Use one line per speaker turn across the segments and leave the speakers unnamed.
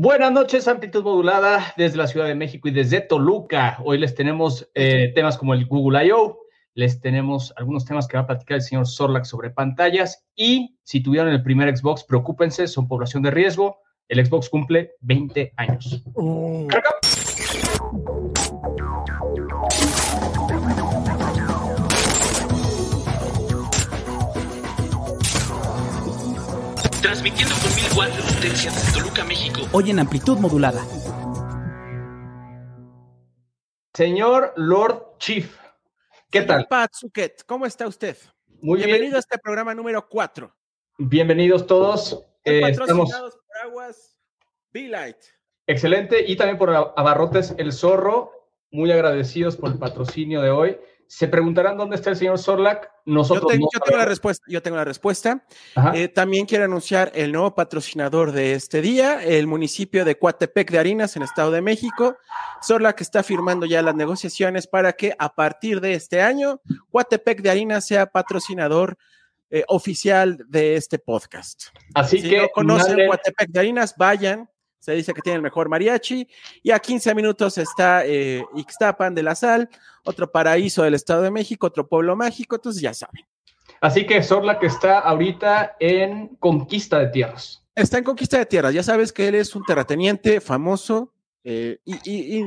Buenas noches, amplitud modulada desde la Ciudad de México y desde Toluca. Hoy les tenemos eh, temas como el Google I.O., les tenemos algunos temas que va a platicar el señor Sorlac sobre pantallas y si tuvieron el primer Xbox, preocúpense, son población de riesgo. El Xbox cumple 20 años. Uh.
Transmitiendo con mil watts de potencia desde Toluca, México.
Hoy en amplitud modulada.
Señor Lord Chief, ¿qué tal?
Pat Zuket, ¿cómo está usted?
Muy
Bienvenido a este programa número 4.
Bienvenidos todos.
Eh, patrocinados por Aguas Be-Light.
Excelente. Y también por Abarrotes El Zorro. Muy agradecidos por el patrocinio de hoy. Se preguntarán dónde está el señor Sorlac. Nosotros
yo, tengo la respuesta. Yo tengo la respuesta. Eh, también quiero anunciar el nuevo patrocinador de este día, el municipio de Coatepec de Harinas, en Estado de México. Sorlac está firmando ya las negociaciones para que a partir de este año, Coatepec de Harinas sea patrocinador eh, oficial de este podcast.
Así
si
que
no conocen Coatepec de Harinas, vayan, se dice que tiene el mejor mariachi. Y a 15 minutos está eh, Ixtapan de la Sal, otro paraíso del Estado de México, otro pueblo mágico, entonces ya saben.
Así que Sorla que está ahorita en conquista de tierras.
Está en conquista de tierras, ya sabes que él es un terrateniente famoso eh, y,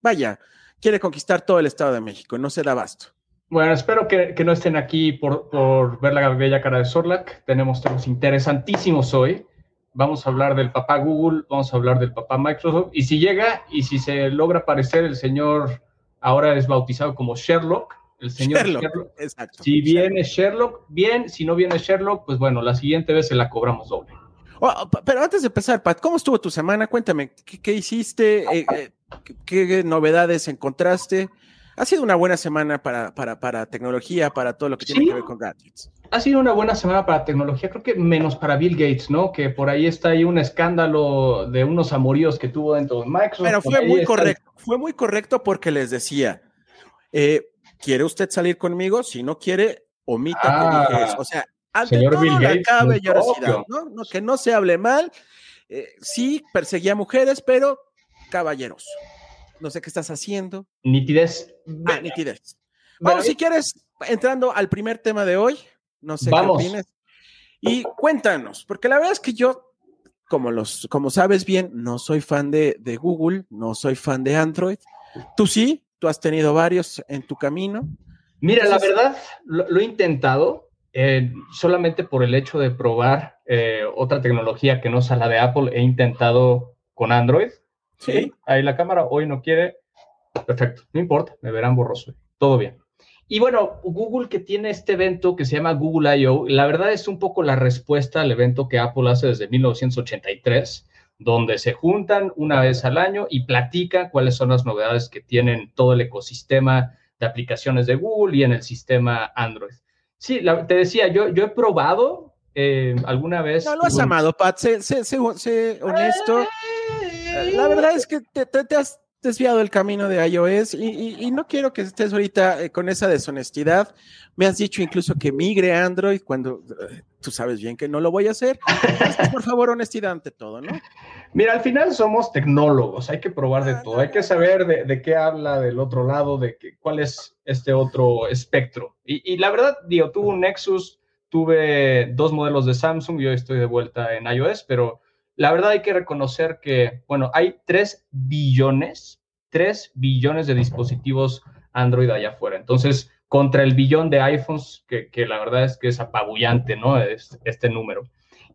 vaya, quiere conquistar todo el Estado de México, no se da abasto.
Bueno, espero que, no estén aquí por, por, ver la bella cara de Sorlac. Tenemos temas interesantísimos hoy vamos a hablar del papá Google, vamos a hablar del papá Microsoft, y si llega y si se logra aparecer el señor, ahora es bautizado como Sherlock, el señor Sherlock,
exacto.
si viene Sherlock, bien, si no viene Sherlock, pues bueno, la siguiente vez se la cobramos doble.
Oh, pero antes de empezar, Pat, ¿cómo estuvo tu semana? Cuéntame, ¿qué, hiciste? Eh, eh, ¿qué, novedades encontraste? Ha sido una buena semana para, para, para tecnología, para todo lo que tiene que ver con gadgets
ha sido una buena semana para tecnología, creo que menos para Bill Gates, ¿no? Que por ahí está ahí un escándalo de unos amoríos que tuvo dentro de Microsoft.
Pero fue muy correcto, fue muy correcto porque les decía, eh, ¿quiere usted salir conmigo? Si no quiere, omita que dije eso. O sea, ante
señor
todo
Bill Gates,
caballerosidad, ¿no? ¿no? Que no se hable mal. Eh, sí, perseguía mujeres, pero caballeros. No sé qué estás haciendo.
Nitidez.
Ah, nitidez. Vamos, si quieres, entrando al primer tema de hoy. No sé
Vamos.
qué opinas. Y cuéntanos, porque la verdad es que yo, como, los, como sabes bien, no soy fan de, de Google, no soy fan de Android. Tú sí, tú has tenido varios en tu camino.
Mira, la verdad, lo, lo he intentado eh, solamente por el hecho de probar eh, otra tecnología que no sea la de Apple. He intentado con Android.
Sí.
Ahí la cámara hoy no quiere. Perfecto, no importa, me verán borroso. Todo bien. Y bueno, Google que tiene este evento que se llama Google I.O., la verdad es un poco la respuesta al evento que Apple hace desde 1983, donde se juntan una vez al año y platican cuáles son las novedades que tienen todo el ecosistema de aplicaciones de Google y en el sistema Android. Sí, la, te decía, yo, yo he probado eh, alguna vez.
No lo has amado, Pat, sé, sé, sé, sé honesto. La verdad es que te, te, te has desviado el camino de iOS y, y, y no quiero que estés ahorita eh, con esa deshonestidad. Me has dicho incluso que migre a Android cuando eh, tú sabes bien que no lo voy a hacer. Entonces, por favor, honestidad ante todo, ¿no?
Mira, al final somos tecnólogos, hay que probar de todo, hay que saber de, de qué habla del otro lado, de que, cuál es este otro espectro. Y, y la verdad, digo, tuve un Nexus, tuve dos modelos de Samsung, yo estoy de vuelta en iOS, pero la verdad hay que reconocer que, bueno, hay 3 billones, 3 billones de dispositivos Android allá afuera. Entonces, contra el billón de iPhones, que, que la verdad es que es apabullante, ¿no? Es, este número.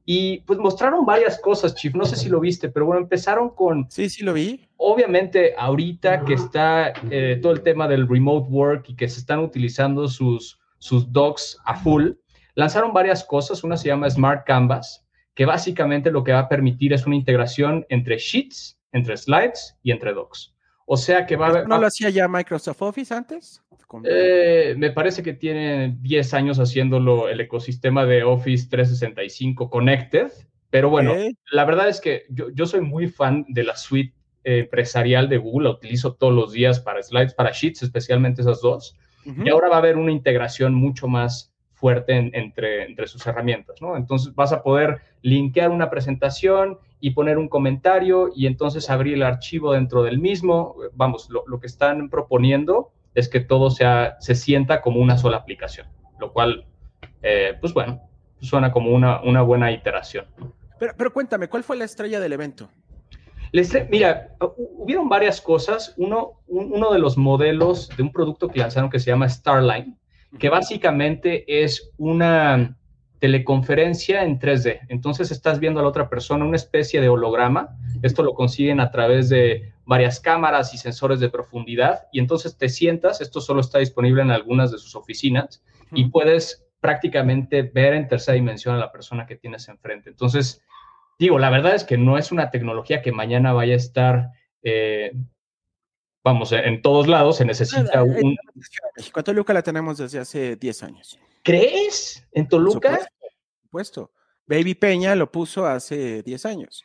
Y pues mostraron varias cosas, Chief. No sé si lo viste, pero bueno, empezaron con.
Sí, sí lo vi.
Obviamente, ahorita que está eh, todo el tema del remote work y que se están utilizando sus, sus docs a full, lanzaron varias cosas. Una se llama Smart Canvas, que básicamente lo que va a permitir es una integración entre Sheets, entre Slides y entre Docs. O sea que va a haber...
¿No lo hacía ya Microsoft Office antes?
Eh, me parece que tiene 10 años haciéndolo el ecosistema de Office 365 Connected, pero bueno, la verdad es que yo, yo soy muy fan de la suite eh, empresarial de Google, la utilizo todos los días para Slides, para Sheets, especialmente esas dos. Y ahora va a haber una integración mucho más fuerte entre, entre sus herramientas, ¿no? Entonces vas a poder linkear una presentación y poner un comentario y entonces abrir el archivo dentro del mismo. Vamos, lo, que están proponiendo es que todo sea, se sienta como una sola aplicación, lo cual, eh, pues bueno, suena como una, una buena iteración.
Pero, pero cuéntame, ¿cuál fue la estrella del evento?
mira, hubieron varias cosas. Uno, uno de los modelos de un producto que lanzaron que se llama Starline, que básicamente es una teleconferencia en 3D. Entonces estás viendo a la otra persona una especie de holograma. Esto lo consiguen a través de varias cámaras y sensores de profundidad. Y entonces te sientas, esto solo está disponible en algunas de sus oficinas, y puedes prácticamente ver en tercera dimensión a la persona que tienes enfrente. Entonces, digo, la verdad es que no es una tecnología que mañana vaya a estar, eh, vamos, en todos lados se necesita un... En
Toluca la tenemos desde hace 10 años.
¿Crees? ¿En Toluca?
Por supuesto. Baby Peña lo puso hace 10 años.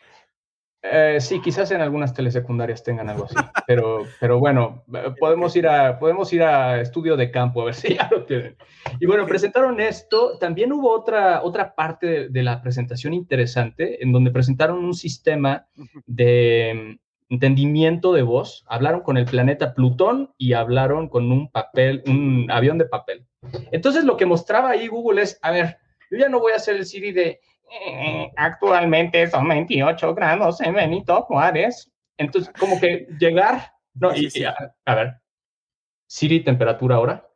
Eh, sí, quizás en algunas telesecundarias tengan algo así, pero, pero bueno, podemos ir, a, podemos ir a estudio de campo a ver si ya lo tienen. Y bueno, presentaron esto. También hubo otra, otra parte de, la presentación interesante en donde presentaron un sistema de entendimiento de voz. Hablaron con el planeta Plutón y hablaron con un papel, un avión de papel. Entonces lo que mostraba ahí Google es, a ver, yo ya no voy a hacer el Siri de eh, actualmente son 28 grados en Benito Juárez. Entonces, como que llegar, no, y, a, ver, Siri, temperatura ahora.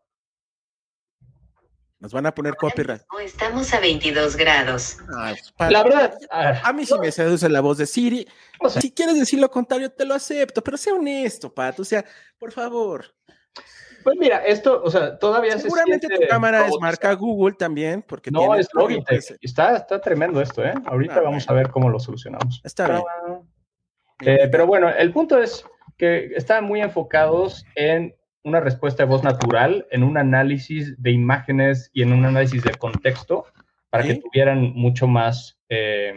Nos van a poner copyright.
Estamos a 22 grados.
la verdad,
a, mí sí me seduce la voz de Siri. si quieres decir lo contrario, te lo acepto, pero sea honesto, Pato. O sea, por favor.
Pues mira, esto, o sea, todavía
Seguramente tu cámara es marca Google también, porque
no, es Logitech. Está, está tremendo esto, ¿eh? Ahorita ah, vamos a ver cómo lo solucionamos.
Está bien.
Eh, pero bueno, el punto es que están muy enfocados en una respuesta de voz natural, en un análisis de imágenes y en un análisis de contexto para que tuvieran mucho más, eh,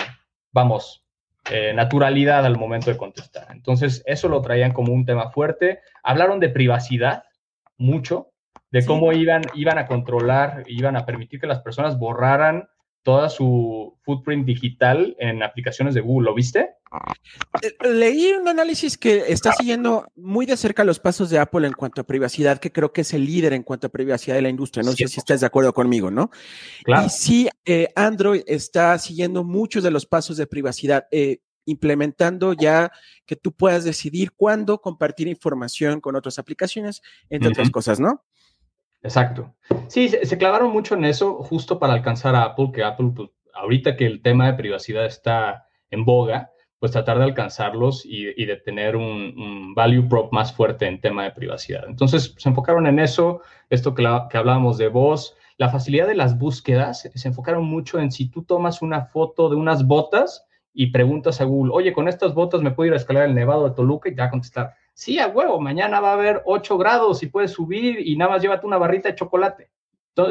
vamos, eh, naturalidad al momento de contestar. Entonces, eso lo traían como un tema fuerte. Hablaron de privacidad, mucho de cómo iban, iban a controlar, iban a permitir que las personas borraran toda su footprint digital en aplicaciones de Google. ¿Lo viste?
Eh, leí un análisis que está siguiendo muy de cerca los pasos de Apple en cuanto a privacidad, que creo que es el líder en cuanto a privacidad de la industria. No sé si estás de acuerdo conmigo, ¿no? Claro. Y sí, eh, Android está siguiendo muchos de los pasos de privacidad. Eh, implementando ya que tú puedas decidir cuándo compartir información con otras aplicaciones, entre otras cosas, ¿no?
Exacto. Sí, se, clavaron mucho en eso justo para alcanzar a Apple, que Apple, pues, ahorita que el tema de privacidad está en boga, pues tratar de alcanzarlos y, de tener un, value prop más fuerte en tema de privacidad. Entonces, se enfocaron en eso, esto que, que hablábamos de voz, la facilidad de las búsquedas, se enfocaron mucho en si tú tomas una foto de unas botas, y preguntas a Google, oye, con estas botas me puedo ir a escalar el Nevado de Toluca y te va a contestar, sí, a huevo, mañana va a haber 8 grados y puedes subir y nada más llévate una barrita de chocolate.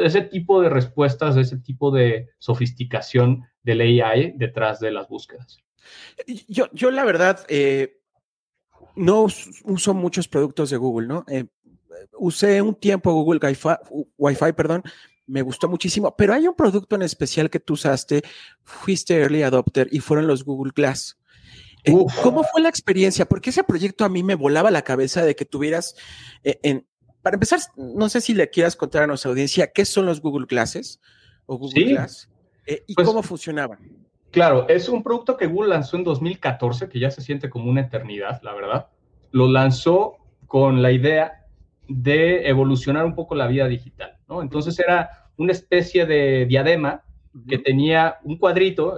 Ese tipo de respuestas, ese tipo de sofisticación del AI detrás de las búsquedas.
Yo, yo la verdad, eh, no uso muchos productos de Google, ¿no? Eh, usé un tiempo Google Wi-Fi, Wi-Fi, perdón, me gustó muchísimo, pero hay un producto en especial que tú usaste, fuiste early adopter y fueron los Google Glass. Eh, ¿Cómo fue la experiencia? Porque ese proyecto a mí me volaba la cabeza de que tuvieras, eh, en, para empezar, no sé si le quieras contar a nuestra audiencia qué son los Google Glasses o Google Glass eh, y pues cómo funcionaban.
Claro, es un producto que Google lanzó en 2014, que ya se siente como una eternidad, la verdad. Lo lanzó con la idea de evolucionar un poco la vida digital, ¿no? Entonces era una especie de diadema que tenía un cuadrito,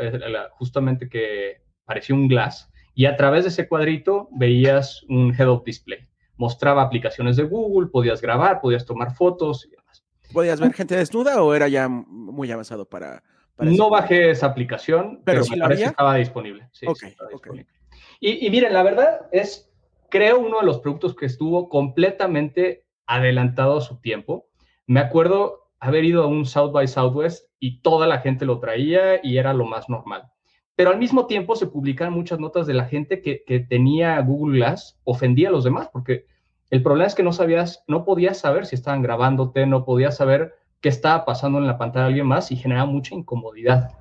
justamente que parecía un glass, y a través de ese cuadrito veías un head-up display. Mostraba aplicaciones de Google, podías grabar, podías tomar fotos y demás.
¿Podías ver gente desnuda o era ya muy avanzado para...?
no bajé esa aplicación, pero, sí estaba disponible. Sí, Y, y miren, la verdad es creo, uno de los productos que estuvo completamente adelantado a su tiempo. Me acuerdo haber ido a un South by Southwest y toda la gente lo traía y era lo más normal. Pero al mismo tiempo se publican muchas notas de la gente que, tenía Google Glass, ofendía a los demás, porque el problema es que no sabías, no podías saber si estaban grabándote, no podías saber qué estaba pasando en la pantalla de alguien más y generaba mucha incomodidad.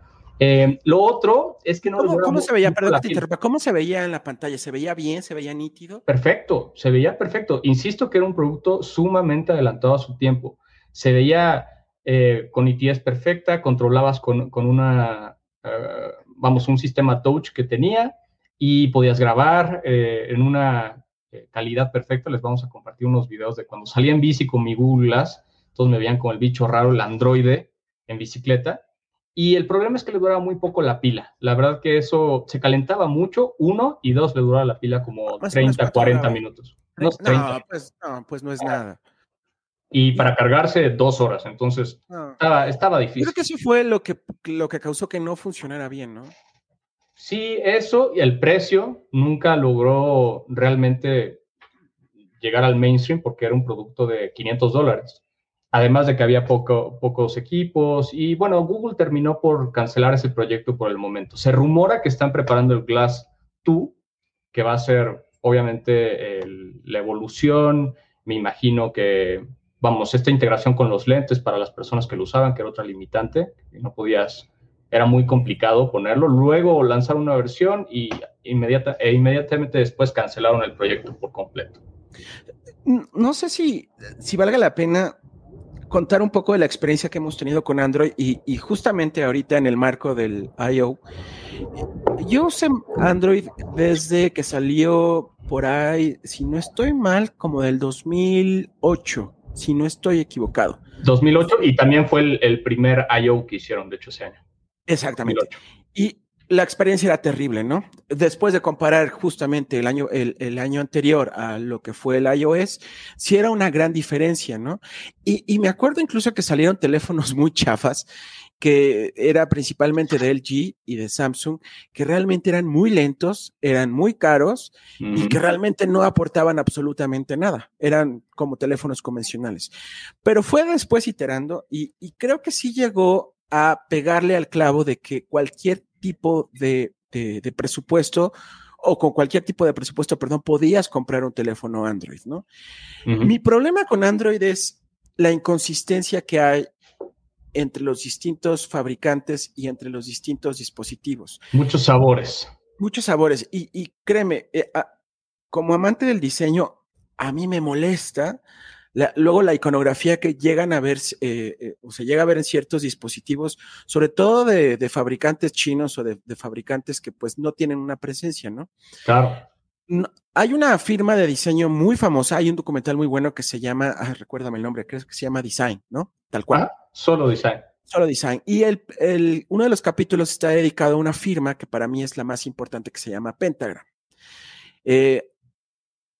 Eh, lo otro es que no...
¿Cómo, se veía? Perdón ¿Cómo se veía en la pantalla? ¿Se veía bien? ¿Se veía nítido?
Perfecto, se veía perfecto. Insisto que era un producto sumamente adelantado a su tiempo. Se veía eh, con nitidez perfecta, controlabas con, con una, eh, vamos, un sistema touch que tenía y podías grabar en una calidad perfecta. Les vamos a compartir unos videos de cuando salía en bici con mi Google Glass. Todos me veían como el bicho raro, el androide en bicicleta y el problema es que le duraba muy poco la pila. La verdad que eso se calentaba mucho, uno, y dos, le duraba la pila como 30, 40 minutos.
No, pues, no, pues no es nada.
Y para cargarse dos horas, entonces estaba, estaba, difícil.
Creo que eso fue lo que, lo que causó que no funcionara bien, ¿no?
Sí, eso y el precio nunca logró realmente llegar al mainstream porque era un producto de 500 dólares además de que había poco, pocos equipos y bueno, Google terminó por cancelar ese proyecto por el momento. Se rumora que están preparando el Glass 2, que va a ser obviamente la evolución, me imagino que, vamos, esta integración con los lentes para las personas que lo usaban, que era otra limitante, no podías, era muy complicado ponerlo. Luego lanzaron una versión y inmediata, e inmediatamente después cancelaron el proyecto por completo.
No sé si, si valga la pena contar un poco de la experiencia que hemos tenido con Android y, justamente ahorita en el marco del I.O. Yo usé Android desde que salió por ahí, si no estoy mal, como del 2008, si no estoy equivocado.
2008 y también fue el, primer I.O. que hicieron, de hecho, ese año.
Exactamente. Y la experiencia era terrible, ¿no? Después de comparar justamente el año, el, año anterior a lo que fue el iOS, sí era una gran diferencia, ¿no? Y, me acuerdo incluso que salieron teléfonos muy chafas, que era principalmente de LG y de Samsung, que realmente eran muy lentos, eran muy caros y que realmente no aportaban absolutamente nada. Eran como teléfonos convencionales. Pero fue después iterando y, y creo que sí llegó a pegarle al clavo de que cualquier tipo de, presupuesto o con cualquier tipo de presupuesto, perdón, podías comprar un teléfono Android, ¿no? Mi problema con Android es la inconsistencia que hay entre los distintos fabricantes y entre los distintos dispositivos.
Muchos sabores.
Muchos sabores. Y, créeme, eh, como amante del diseño, a mí me molesta luego la iconografía que llegan a ver, eh, eh, o se llega a ver en ciertos dispositivos, sobre todo de, fabricantes chinos o de, fabricantes que pues no tienen una presencia, ¿no?
Claro.
Hay una firma de diseño muy famosa, hay un documental muy bueno que se llama, ah, recuérdame el nombre, creo que se llama Design, ¿no? Tal cual. Ah,
solo Design.
Solo Design. Y el, el, uno de los capítulos está dedicado a una firma que para mí es la más importante, que se llama Pentagram. Eh,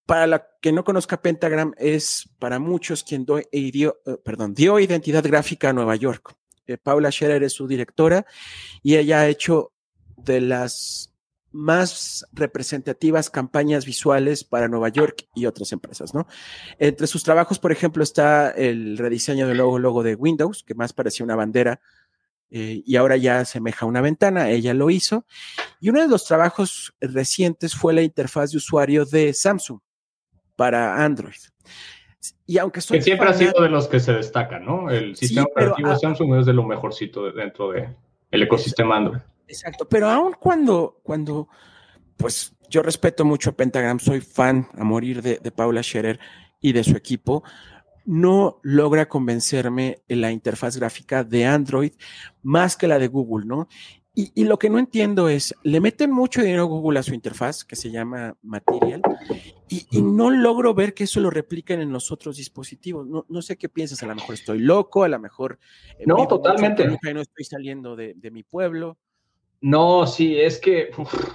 para la que no conozca Pentagram, es para muchos quien eh, dio, eh, perdón, dio identidad gráfica a Nueva York. Paula Scherer es su directora y ella ha hecho de las más representativas campañas visuales para Nueva York y otras empresas, ¿no? Entre sus trabajos, por ejemplo, está el rediseño del logo, logo de Windows, que más parecía una bandera y ahora ya asemeja una ventana, ella lo hizo. Y uno de los trabajos recientes fue la interfaz de usuario de Samsung para Android.
Y aunque que siempre ha sido de los que se destacan, ¿no? El sistema operativo de Samsung es de lo mejorcito dentro del el ecosistema Android.
Exacto, pero aún cuando, cuando, pues yo respeto mucho a Pentagram, soy fan a morir de, de Paula Scherer y de su equipo, no logra convencerme en la interfaz gráfica de Android más que la de Google, ¿no? Y, lo que no entiendo es, le meten mucho dinero a Google a su interfaz, que se llama Material, y, no logro ver que eso lo repliquen en los otros dispositivos. No, sé qué piensas, a lo mejor estoy loco, a lo mejor...
Eh, no, totalmente.
No estoy saliendo de, mi pueblo.
No, sí, es que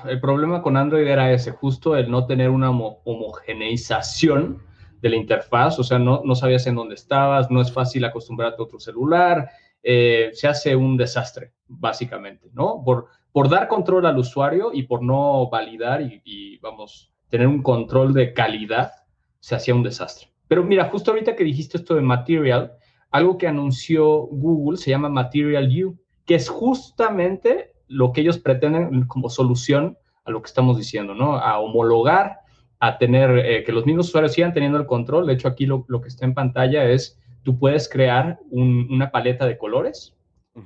el problema con Android era ese, justo el no tener una homogeneización de la interfaz, o sea, no, no sabías en dónde estabas, no es fácil acostumbrarte a otro celular, eh, se hace un desastre, básicamente, ¿no? Por, por dar control al usuario y por no validar y, vamos, tener un control de calidad, se hacía un desastre. Pero mira, justo ahorita que dijiste esto de Material, algo que anunció Google se llama Material U, que es justamente lo que ellos pretenden como solución a lo que estamos diciendo, ¿no? A homologar, a tener, eh, que los mismos usuarios sigan teniendo el control. De hecho, aquí lo, lo, que está en pantalla es tú puedes crear una paleta de colores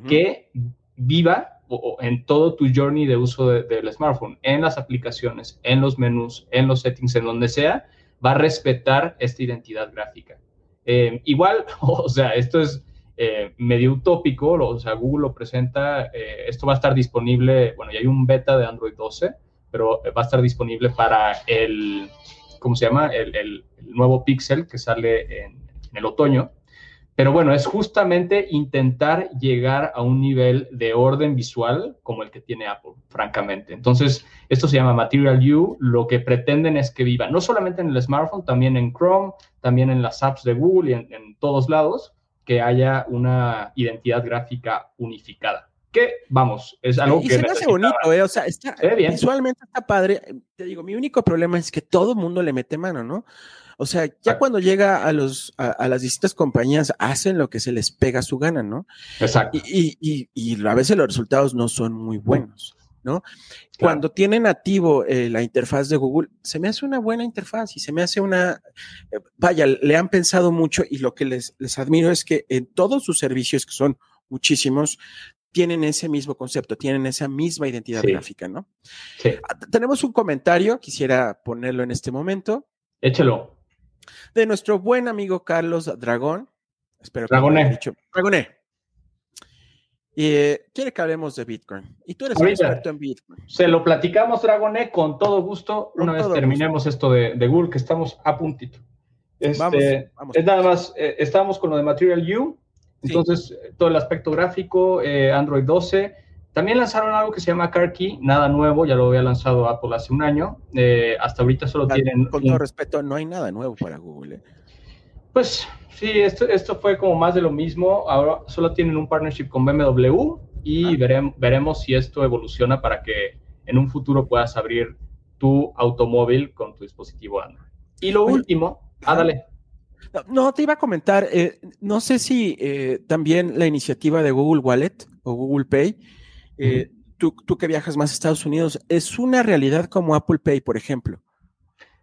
que viva en todo tu journey de uso del smartphone, en las aplicaciones, en los menús, en los settings, en donde sea, va a respetar esta identidad gráfica. Eh, igual, o sea, esto es eh, medio utópico, o sea, Google lo presenta, eh, esto va a estar disponible, bueno, ya hay un beta de Android 12, pero va a estar disponible para el, ¿cómo se llama? El, nuevo Pixel que sale en el otoño. Pero bueno, es justamente intentar llegar a un nivel de orden visual como el que tiene Apple, francamente. Entonces, esto se llama Material U. Lo que pretenden es que viva no solamente en el smartphone, también en Chrome, también en las apps de Google y en, todos lados, que haya una identidad gráfica unificada. Que, vamos, es algo
y
que...
se me hace bonito, ¿eh? O sea, está, visualmente está padre. Te digo, mi único problema es que todo el mundo le mete mano, ¿no? O sea, ya cuando llega a, los, a, las distintas compañías, hacen lo que se les pega a su gana, ¿no?
Exacto.
Y, y, y, a veces los resultados no son muy buenos, ¿no? Cuando tienen activo eh, la interfaz de Google, se me hace una buena interfaz y se me hace una, eh, vaya, le han pensado mucho y lo que les, les admiro es que en todos sus servicios, que son muchísimos, tienen ese mismo concepto, tienen esa misma identidad gráfica, ¿no? Sí. Ah, tenemos un comentario, quisiera ponerlo en este momento.
Échelo
de nuestro buen amigo Carlos Dragón.
Espero que Dragoné.
Dicho. Dragoné. Y eh, quiere que hablemos de Bitcoin. Y tú eres un experto en Bitcoin.
Se lo platicamos, Dragoné, con todo gusto. una vez terminemos esto de, Google, que estamos a puntito. Este, vamos, Es nada más, eh, estamos con lo de Material U. Entonces, todo el aspecto gráfico, eh, Android 12 también lanzaron algo que se llama CarKey, nada nuevo, ya lo había lanzado Apple hace un año. Eh, hasta ahorita solo tienen.
Con todo respeto, no hay nada nuevo para Google. ¿Eh?
Pues sí, esto, esto fue como más de lo mismo. Ahora solo tienen un partnership con BMW y ah. veremos, veremos si esto evoluciona para que en un futuro puedas abrir tu automóvil con tu dispositivo Android. Y lo último, ah, dale.
No, te iba a comentar, eh, no sé si también la iniciativa de Google Wallet o Google Pay eh, tú, que viajas más a Estados Unidos, ¿es una realidad como Apple Pay, por ejemplo?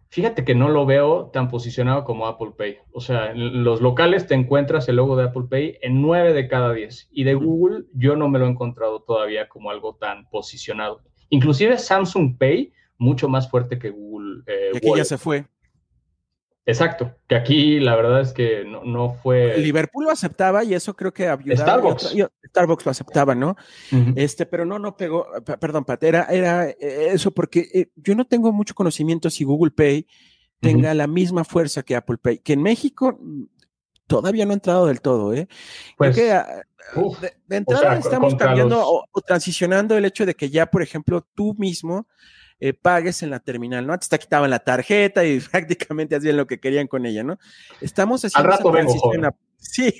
Fíjate que no lo veo tan posicionado como Apple Pay. O sea, en los locales te encuentras el logo de Apple Pay en 9 de cada 10. Y de Google yo no me lo he encontrado todavía como algo tan posicionado. Inclusive Samsung Pay, mucho más fuerte que Google.
Eh, y aquí ya se fue.
Exacto, que aquí la verdad es que no, fue.
Liverpool lo aceptaba y eso creo que
había. Starbucks.
Starbucks lo aceptaba, ¿no? Este, pero no, no pegó. Perdón, Pat, era, eh, eso porque eh, yo no tengo mucho conocimiento si Google Pay tenga la misma fuerza que Apple Pay, que en México todavía no ha entrado del todo, ¿eh? Pues, que, ah, de, entrada estamos cambiando o, transicionando el hecho de que ya, por ejemplo, tú mismo eh, pagues en la terminal, ¿no? Antes te quitaban la tarjeta y prácticamente hacían lo que querían con ella, ¿no? Estamos haciendo esa transición. sí,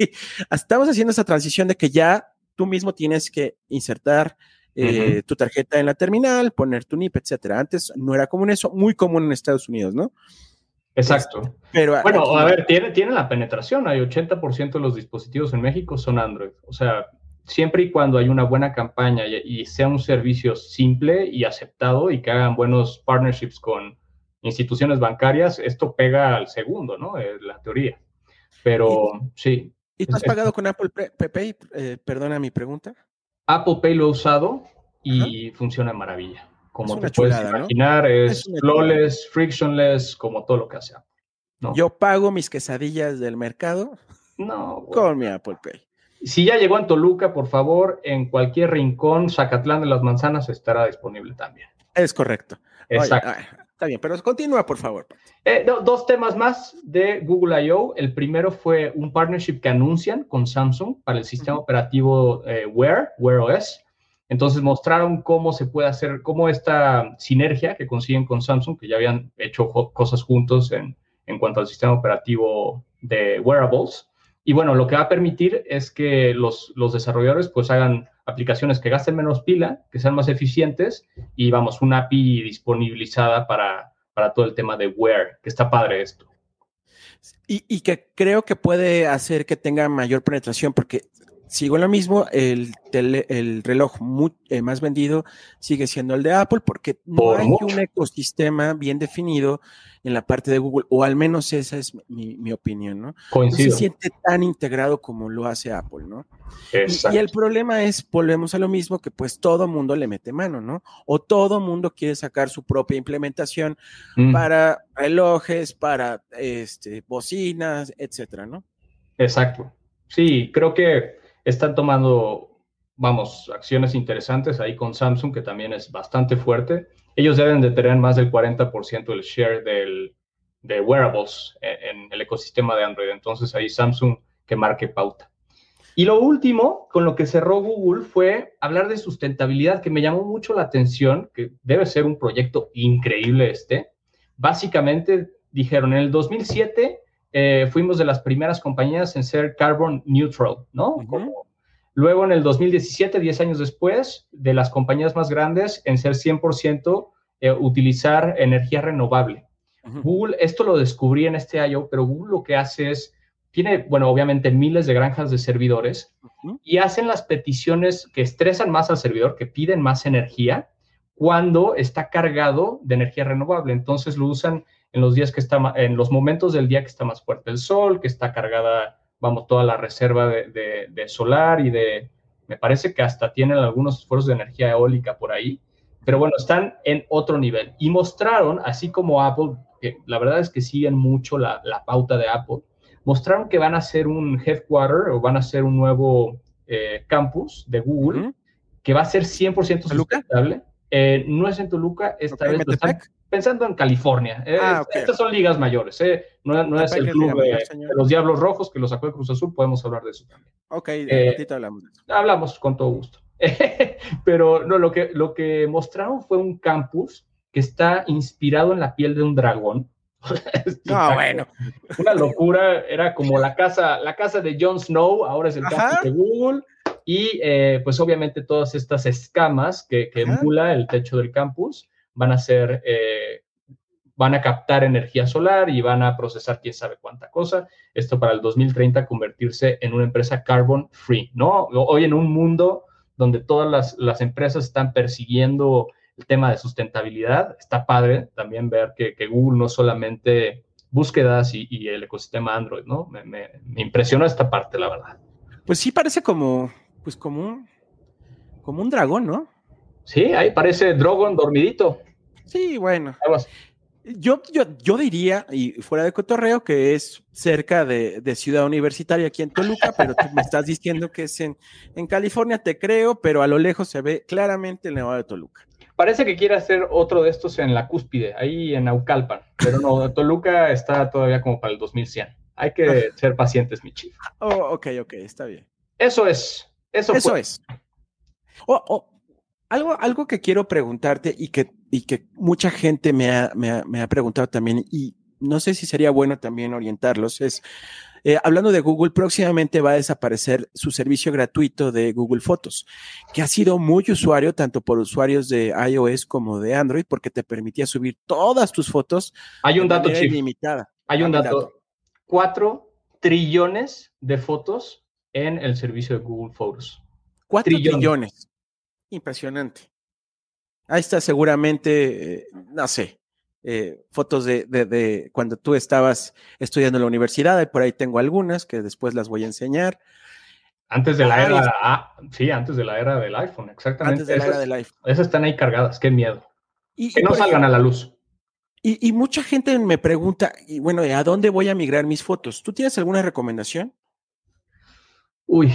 estamos haciendo esa transición de que ya tú mismo tienes que insertar eh, tu tarjeta en la terminal, poner tu NIP, etcétera. Antes no era común eso, muy común en Estados Unidos, ¿no?
Exacto. Este, pero bueno, a ver, tiene, tiene la penetración. Hay 80% de los dispositivos en México son Android. O sea, siempre y cuando hay una buena campaña y, sea un servicio simple y aceptado y que hagan buenos partnerships con instituciones bancarias, esto pega al segundo, ¿no? Es la teoría. Pero sí.
¿Y tú has pagado con Apple Pay? Eh, perdona mi pregunta.
Apple Pay lo he usado y funciona maravilla. Como te puedes imaginar, es, flawless, frictionless, como todo lo que hace
Apple. Yo pago mis quesadillas del mercado
no,
con mi Apple Pay.
Si ya llegó en Toluca, por favor, en cualquier rincón, Zacatlán de las Manzanas estará disponible también.
Es correcto.
Exacto.
está bien, pero continúa, por favor.
Eh, dos temas más de Google I.O. El primero fue un partnership que anuncian con Samsung para el sistema operativo eh, Wear, Wear OS. Entonces mostraron cómo se puede hacer, cómo esta sinergia que consiguen con Samsung, que ya habían hecho cosas juntos en, en cuanto al sistema operativo de wearables, y bueno, lo que va a permitir es que los, los desarrolladores pues hagan aplicaciones que gasten menos pila, que sean más eficientes y vamos, una API disponibilizada para, para todo el tema de Wear, que está padre esto.
Y, y, que creo que puede hacer que tenga mayor penetración, porque sigo en lo mismo, el, el reloj eh, más vendido sigue siendo el de Apple porque no hay un ecosistema bien definido en la parte de Google, o al menos esa es mi, opinión, ¿no?
Coincido.
No se siente tan integrado como lo hace Apple, ¿no? Y, el problema es, volvemos a lo mismo, que pues todo mundo le mete mano, ¿no? O todo mundo quiere sacar su propia implementación mm. para relojes, para este, bocinas, etcétera, ¿no?
Exacto. Sí, creo que están tomando, vamos, acciones interesantes ahí con Samsung, que también es bastante fuerte. Ellos deben de tener más del 40% del share del, de wearables en, el ecosistema de Android. Entonces ahí Samsung que marque pauta. Y lo último con lo que cerró Google fue hablar de sustentabilidad, que me llamó mucho la atención, que debe ser un proyecto increíble este. Básicamente dijeron, en el 2007 eh, fuimos de las primeras compañías en ser carbon neutral, ¿no? luego en el 2017, 10 años después, de las compañías más grandes en ser 100% eh, utilizar energía renovable. Google, esto lo descubrí en este año, pero Google lo que hace es, tiene, bueno, obviamente miles de granjas de servidores y hacen las peticiones que estresan más al servidor, que piden más energía cuando está cargado de energía renovable. Entonces lo usan en los días que está, en los momentos del día que está más fuerte el sol, que está cargada, vamos, toda la reserva de, solar y de, me parece que hasta tienen algunos esfuerzos de energía eólica por ahí, pero bueno, están en otro nivel. Y mostraron, así como Apple, que la verdad es que siguen mucho la, pauta de Apple, mostraron que van a hacer un headquarter o van a hacer un nuevo eh, campus de Google que va a ser 100% sustentable. Eh, no es en Toluca, esta vez pensando en California. Eh, ah, estas son ligas mayores, eh. no, es el club de, los Diablos Rojos que lo sacó de Cruz Azul, podemos hablar de eso también.
Ok, de eh, hablamos de eso.
Hablamos con todo gusto. Pero no, lo que, lo que mostraron fue un campus que está inspirado en la piel de un dragón.
no, bueno.
Una locura, era como la casa, la casa de Jon Snow, ahora es el campus de Google. Y pues obviamente todas estas escamas que, que emula el techo del campus van a ser, eh, van a captar energía solar y van a procesar quién sabe cuánta cosa. Esto para el 2030 convertirse en una empresa carbon free, ¿no? Hoy en un mundo donde todas las, empresas están persiguiendo el tema de sustentabilidad, está padre también ver que, Google no solamente búsquedas y, el ecosistema Android, ¿no? Me, me, impresionó esta parte, la verdad.
Pues sí, parece como, pues como un, como un dragón, ¿no?
Sí, ahí parece Drogon dormidito.
Sí, bueno. Yo, yo, yo diría, y fuera de cotorreo, que es cerca de, Ciudad Universitaria aquí en Toluca, pero tú me estás diciendo que es en, en California, te creo, pero a lo lejos se ve claramente el Nevado de Toluca.
Parece que quiere hacer otro de estos en la cúspide, ahí en Naucalpan, pero no, Toluca está todavía como para el 2100. Hay que ser pacientes, mi chico.
Oh, ok, ok, está bien.
Eso es. Eso,
eso es. Oh, oh, algo, algo que quiero preguntarte y que, y que mucha gente me ha, me, ha, me ha, preguntado también, y no sé si sería bueno también orientarlos, es, eh, hablando de Google, próximamente va a desaparecer su servicio gratuito de Google Fotos, que ha sido muy usuario tanto por usuarios de iOS como de Android, porque te permitía subir todas tus fotos.
Hay un dato, ilimitada. Hay un dato. Cuatro trillones de fotos en el servicio de Google Fotos.
Cuatro trillones. Impresionante. Ahí está seguramente, eh, no sé, eh, fotos de, de, cuando tú estabas estudiando en la universidad, por ahí tengo algunas que después las voy a enseñar.
Antes de la era, ah, sí, antes de la era del iPhone, exactamente.
Antes de la era del iPhone.
Esas están ahí cargadas, qué miedo. Y, que no salgan a la luz.
Y, y, mucha gente me pregunta, y bueno, ¿a dónde voy a migrar mis fotos? ¿Tú tienes alguna recomendación?
Uy,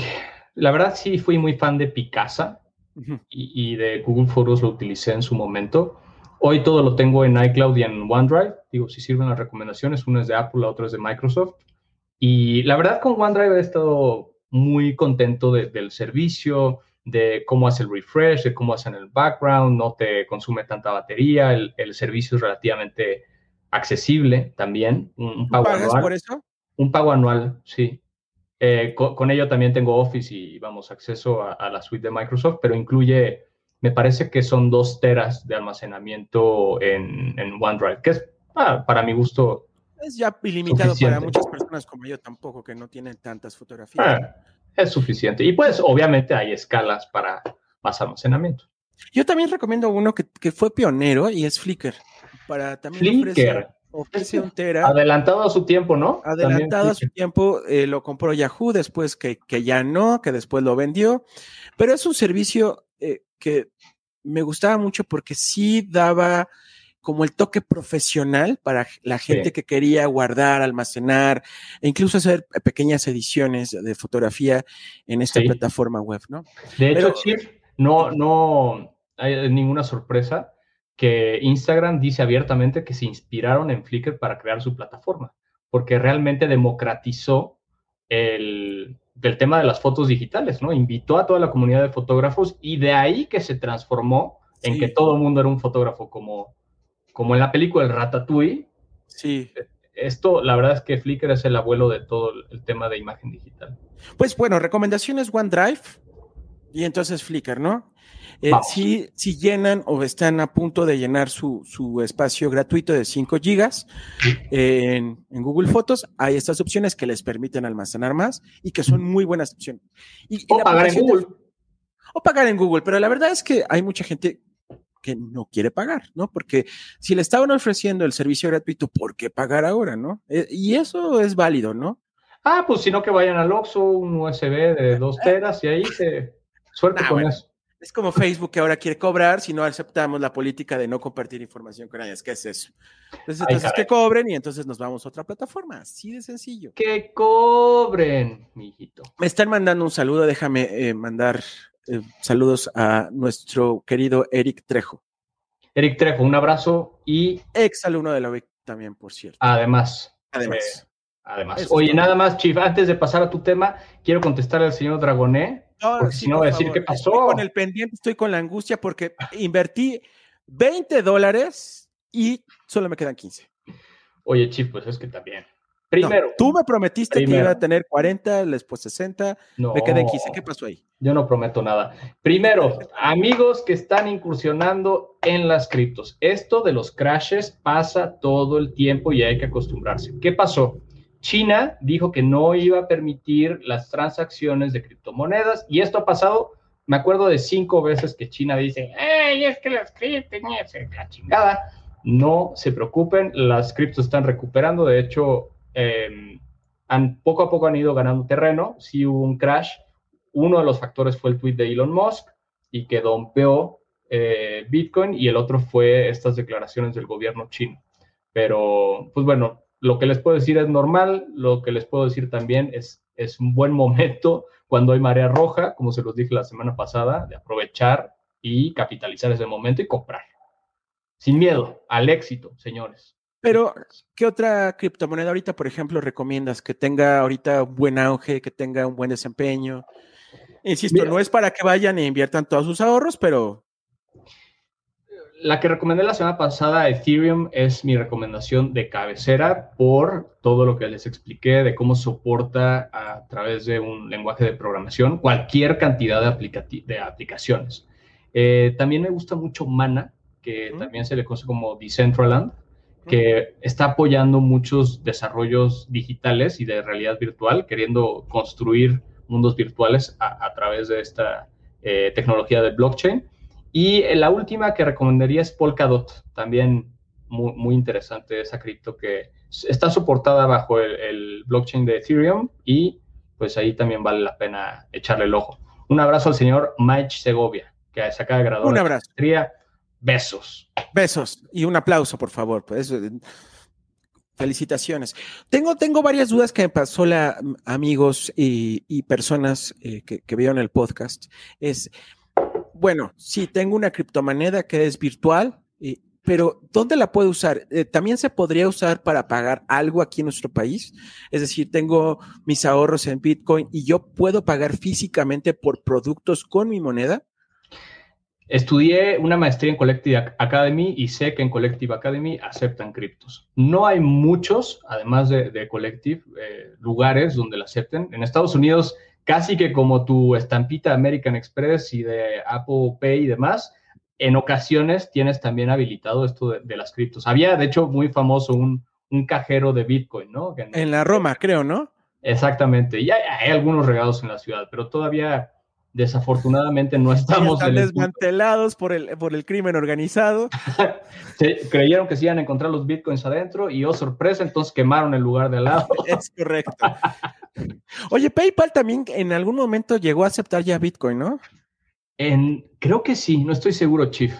la verdad sí fui muy fan de Picasa y, de Google Photos lo utilicé en su momento. Hoy todo lo tengo en iCloud y en OneDrive. Digo, si sirven las recomendaciones, una es de Apple, la otra es de Microsoft. Y la verdad con OneDrive he estado muy contento del servicio, de cómo hace el refresh, de cómo hacen el background, no te consume tanta batería, el, servicio es relativamente accesible también. Un, pago anual.
por eso?
Un pago anual, sí. Eh, con, ello también tengo Office y, vamos, acceso a, la suite de Microsoft, pero incluye, me parece que son dos teras de almacenamiento en, OneDrive, que es ah, para mi gusto.
Es ya ilimitado para muchas personas como yo tampoco, que no tienen tantas fotografías.
Ah, es suficiente. Y pues obviamente hay escalas para más almacenamiento.
Yo también recomiendo uno que, fue pionero y es Flickr. Para también
Flickr.
Ofrece, un tera.
Adelantado a su tiempo, ¿no?
Adelantado a su tiempo, eh, lo compró Yahoo, después que, que, ya no, que después lo vendió. Pero es un servicio eh, que me gustaba mucho porque sí daba como el toque profesional para la gente que quería guardar, almacenar e incluso hacer pequeñas ediciones de fotografía en esta plataforma web, ¿no?
De hecho, no, no hay ninguna sorpresa que Instagram dice abiertamente que se inspiraron en Flickr para crear su plataforma, porque realmente democratizó el, el tema de las fotos digitales, ¿no? Invitó a toda la comunidad de fotógrafos y de ahí que se transformó en que todo el mundo era un fotógrafo como como en la película El Ratatouille.
Sí.
Esto, la verdad es que Flickr es el abuelo de todo el tema de imagen digital.
Pues bueno, recomendaciones OneDrive y entonces Flickr, ¿no? Eh, si, si, llenan o están a punto de llenar su, espacio gratuito de 5 gigas en, Google Fotos, hay estas opciones que les permiten almacenar más y que son muy buenas opciones. Y,
o pagar en Google.
o pagar en Google, pero la verdad es que hay mucha gente que no quiere pagar, ¿no? Porque si le estaban ofreciendo el servicio gratuito, ¿por qué pagar ahora, no? Eh, y eso es válido, ¿no?
Ah, pues si no que vayan al Oxxo, un USB de dos teras y ahí se suerte con eso.
Es como Facebook que ahora quiere cobrar si no aceptamos la política de no compartir información con nadie. ¿Qué es eso? Entonces, que cobren y entonces nos vamos a otra plataforma. Así de sencillo.
Que cobren, mijito.
Me están mandando un saludo. Déjame eh, mandar eh, saludos a nuestro querido Eric Trejo.
Eric Trejo, un abrazo y...
Ex alumno de la UIC también, por cierto.
Además.
Además.
Eh, además. Oye, nada más, Chief, antes de pasar a tu tema, quiero contestar al señor Dragoné, porque si no a decir qué pasó.
Estoy con el pendiente, estoy con la angustia porque invertí 20 dólares y solo me quedan 15.
Oye, Chief, pues es que también. Primero.
tú me prometiste que iba a tener 40, después 60, me quedé en 15. ¿Qué pasó ahí?
Yo no prometo nada. Primero, amigos que están incursionando en las criptos. Esto de los crashes pasa todo el tiempo y hay que acostumbrarse. ¿Qué pasó? China dijo que no iba a permitir las transacciones de criptomonedas y esto ha pasado, me acuerdo de cinco veces que China dice, ¡Ey, es que las criptos, la chingada! No se preocupen, las criptos están recuperando. De hecho, Em, han, poco a poco han ido ganando terreno. Si hubo un crash, uno de los factores fue el tweet de Elon Musk y que dompeó eh, Bitcoin y el otro fue estas declaraciones del gobierno chino. Pero, pues bueno, lo que les puedo decir es normal, lo que les puedo decir también es, es un buen momento cuando hay marea roja, como se los dije la semana pasada, de aprovechar y capitalizar ese momento y comprar. Sin miedo al éxito, señores.
Pero, ¿qué otra criptomoneda ahorita, por ejemplo, recomiendas que tenga ahorita un buen auge, que tenga un buen desempeño? Insisto, no es para que vayan e inviertan todos sus ahorros, pero...
La que recomendé la semana pasada, Ethereum, es mi recomendación de cabecera por todo lo que les expliqué de cómo soporta a través de un lenguaje de programación cualquier cantidad de, de aplicaciones. Eh, también me gusta mucho Mana, que también se le conoce como Decentraland que está apoyando muchos desarrollos digitales y de realidad virtual, queriendo construir mundos virtuales a, través de esta eh, tecnología de blockchain. Y la última que recomendaría es Polkadot, también muy, muy interesante esa cripto que está soportada bajo el, blockchain de Ethereum y pues ahí también vale la pena echarle el ojo. Un abrazo al señor Mike Segovia, que se acaba de graduar.
Un abrazo.
Besos.
Besos y un aplauso, por favor. Pues, eh, felicitaciones. Tengo, tengo varias dudas que me pasó la, amigos y, personas eh, que, que, vieron el podcast. Es, bueno, sí, tengo una criptomoneda que es virtual, pero ¿dónde la puedo usar? Eh, ¿También se podría usar para pagar algo aquí en nuestro país? Es decir, tengo mis ahorros en Bitcoin y yo puedo pagar físicamente por productos con mi moneda.
Estudié una maestría en Collective Academy y sé que en Collective Academy aceptan criptos. No hay muchos, además de, Collective, eh, lugares donde la acepten. En Estados Unidos, casi que como tu estampita American Express y de Apple Pay y demás, en ocasiones tienes también habilitado esto de, las criptos. Había, de hecho, muy famoso un, cajero de Bitcoin, ¿no?
En, la Roma, creo, ¿no?
Exactamente. Y hay, algunos regados en la ciudad, pero todavía desafortunadamente no estamos
están desmantelados por el, por el crimen organizado.
creyeron que se iban a encontrar los bitcoins adentro y oh sorpresa, entonces quemaron el lugar de al lado.
Es correcto. Oye, PayPal también en algún momento llegó a aceptar ya Bitcoin, ¿no?
En, creo que sí, no estoy seguro, Chief,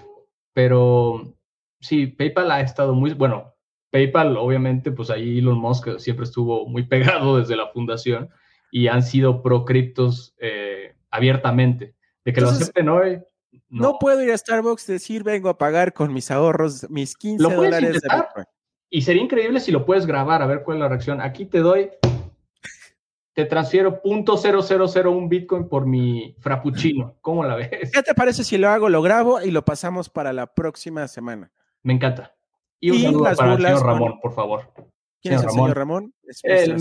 pero sí, PayPal ha estado muy, bueno, PayPal obviamente, pues ahí Elon Musk siempre estuvo muy pegado desde la fundación y han sido pro criptos eh, abiertamente. De que lo acepten hoy.
No. puedo ir a Starbucks y decir, vengo a pagar con mis ahorros mis 15 dólares de Bitcoin.
Y sería increíble si lo puedes grabar, a ver cuál es la reacción. Aquí te doy te transfiero .0001 Bitcoin por mi frappuccino. ¿Cómo la ves?
¿Qué te parece si lo hago, lo grabo y lo pasamos para la próxima semana?
Me encanta. Y un saludo para el señor Ramón, por favor.
¿Quién es el señor Ramón?
el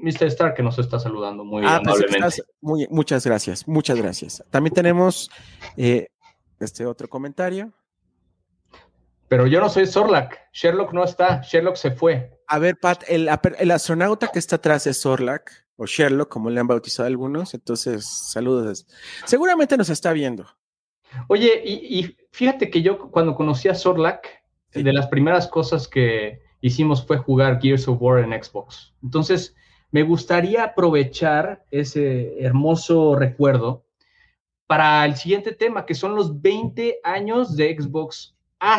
Mr. Star. que nos está saludando muy ah, pues, amablemente.
muy, muchas gracias, muchas gracias. También tenemos eh, este otro comentario.
Pero yo no soy Sorlac. Sherlock no está. Sherlock se fue.
A ver, Pat, el, el astronauta que está atrás es Sorlac o Sherlock, como le han bautizado algunos. Entonces, saludos. Seguramente nos está viendo.
Oye, y, fíjate que yo cuando conocí a Sorlac, de las primeras cosas que hicimos fue jugar Gears of War en Xbox. Entonces, me gustaría aprovechar ese hermoso recuerdo para el siguiente tema, que son los 20 años de Xbox.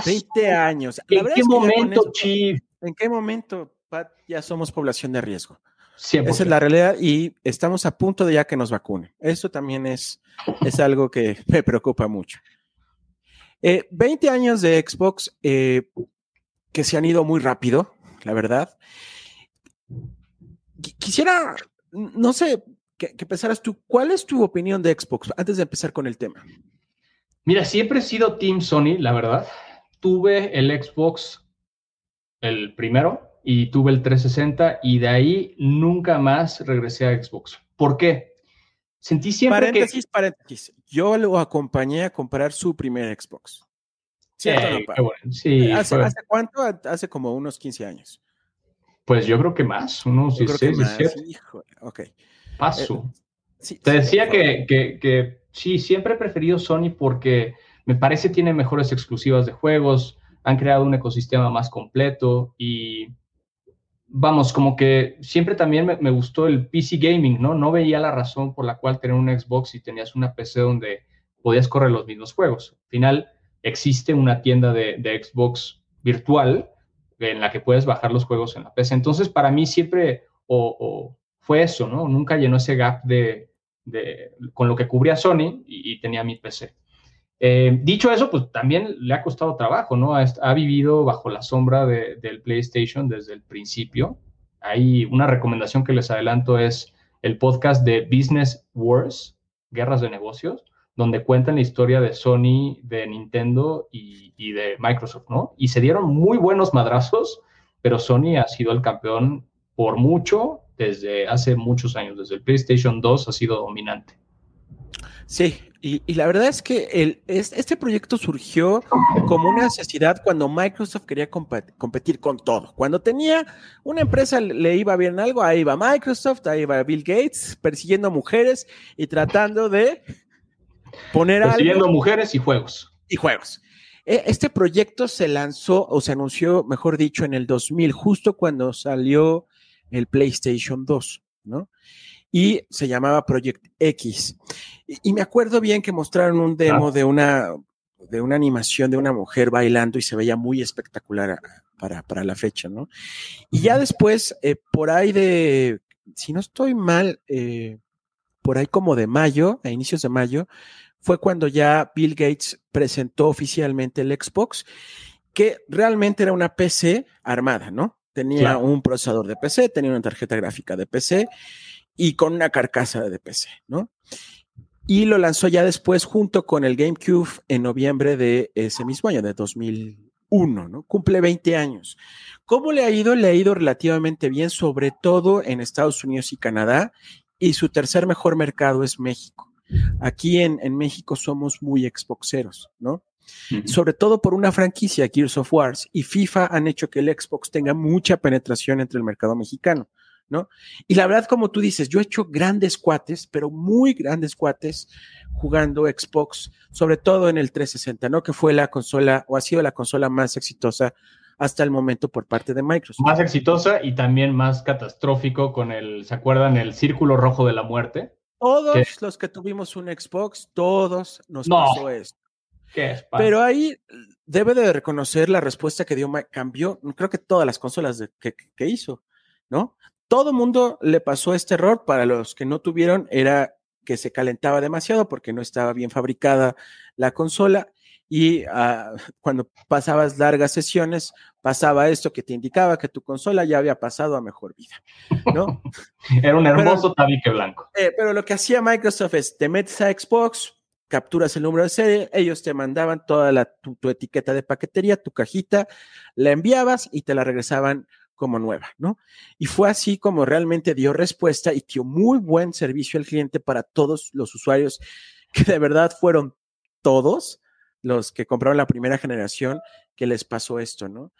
20 años.
¿En qué momento, Chief?
¿En qué momento, Pat, ya somos población de riesgo? Esa es la realidad y estamos a punto de ya que nos vacunen. Eso también es, es algo que me preocupa mucho. 20 eh, años de Xbox eh, que se han ido muy rápido, la verdad. Quisiera, no sé, que, que pensaras tú, ¿cuál es tu opinión de Xbox antes de empezar con el tema?
Mira, siempre he sido Team Sony, la verdad. Tuve el Xbox, el primero, y tuve el 360 y de ahí nunca más regresé a Xbox. ¿Por qué? Sentí siempre
paréntesis, Paréntesis, Yo lo acompañé a comprar su primer Xbox.
sí,
¿Hace, cuánto? Hace como unos 15 años.
Pues yo creo que más, unos 16, 17.
ok.
Paso. Eh, Te decía que, que, que sí, siempre he preferido Sony porque me parece tiene mejores exclusivas de juegos, han creado un ecosistema más completo y vamos, como que siempre también me, gustó el PC gaming, ¿no? No veía la razón por la cual tener un Xbox y tenías una PC donde podías correr los mismos juegos. Al final, existe una tienda de, Xbox virtual en la que puedes bajar los juegos en la PC. Entonces, para mí siempre o, fue eso, ¿no? Nunca llenó ese gap de, con lo que cubría Sony y tenía mi PC. Eh, dicho eso, pues también le ha costado trabajo, ¿no? Ha, vivido bajo la sombra del PlayStation desde el principio. Hay una recomendación que les adelanto es el podcast de Business Wars, Guerras de Negocios, donde cuentan la historia de Sony, de Nintendo y, de Microsoft, ¿no? Y se dieron muy buenos madrazos, pero Sony ha sido el campeón por mucho desde hace muchos años, desde el PlayStation 2 ha sido dominante.
Sí, y, la verdad es que este proyecto surgió como una necesidad cuando Microsoft quería competir con todo. Cuando tenía una empresa, le iba bien algo, ahí iba Microsoft, ahí iba Bill Gates, persiguiendo mujeres y tratando de poner
Persiguiendo mujeres y juegos.
Y juegos. E, este proyecto se lanzó, o se anunció, mejor dicho, en el 2000, justo cuando salió el PlayStation 2, ¿no? y se llamaba Project X. Y, me acuerdo bien que mostraron un demo de, una, de una animación de una mujer bailando y se veía muy espectacular para, para la fecha, ¿no? Y ya después, eh, por ahí de, si no estoy mal, eh, por ahí como de mayo, a inicios de mayo, fue cuando ya Bill Gates presentó oficialmente el Xbox, que realmente era una PC armada, ¿no? Tenía un procesador de PC, tenía una tarjeta gráfica de PC y con una carcasa de PC, ¿no? Y lo lanzó ya después junto con el GameCube en noviembre de ese mismo año, de 2001, ¿no? Cumple 20 años. ¿Cómo le ha ido? Le ha ido relativamente bien, sobre todo en Estados Unidos y Canadá, y su tercer mejor mercado es México. Aquí en, México somos muy Xboxeros, ¿no? Sobre todo por una franquicia, Gears of Wars y FIFA han hecho que el Xbox tenga mucha penetración entre el mercado mexicano. ¿no? Y la verdad, como tú dices, yo he hecho grandes cuates, pero muy grandes cuates jugando Xbox, sobre todo en el 360, ¿no? Que fue la consola o ha sido la consola más exitosa hasta el momento por parte de Microsoft.
Más exitosa y también más catastrófico con el, ¿se acuerdan? El círculo rojo de la muerte.
Todos los que tuvimos un Xbox, todos nos pasó esto. Pero ahí debe de reconocer la respuesta que dio, cambió, creo que todas las consolas que, que, hizo, ¿no? Todo mundo le pasó este error, para los que no tuvieron era que se calentaba demasiado porque no estaba bien fabricada la consola y uh, cuando pasabas largas sesiones pasaba esto que te indicaba que tu consola ya había pasado a mejor vida, ¿no?
Era un hermoso tabique blanco.
Eh, pero lo que hacía Microsoft es, te metes a Xbox, capturas el número de serie, ellos te mandaban toda la, tu, etiqueta de paquetería, tu cajita, la enviabas y te la regresaban como nueva, ¿no? Y fue así como realmente dio respuesta y dio muy buen servicio al cliente para todos los usuarios, que de verdad fueron todos los que compraron la primera generación que les pasó esto, ¿no?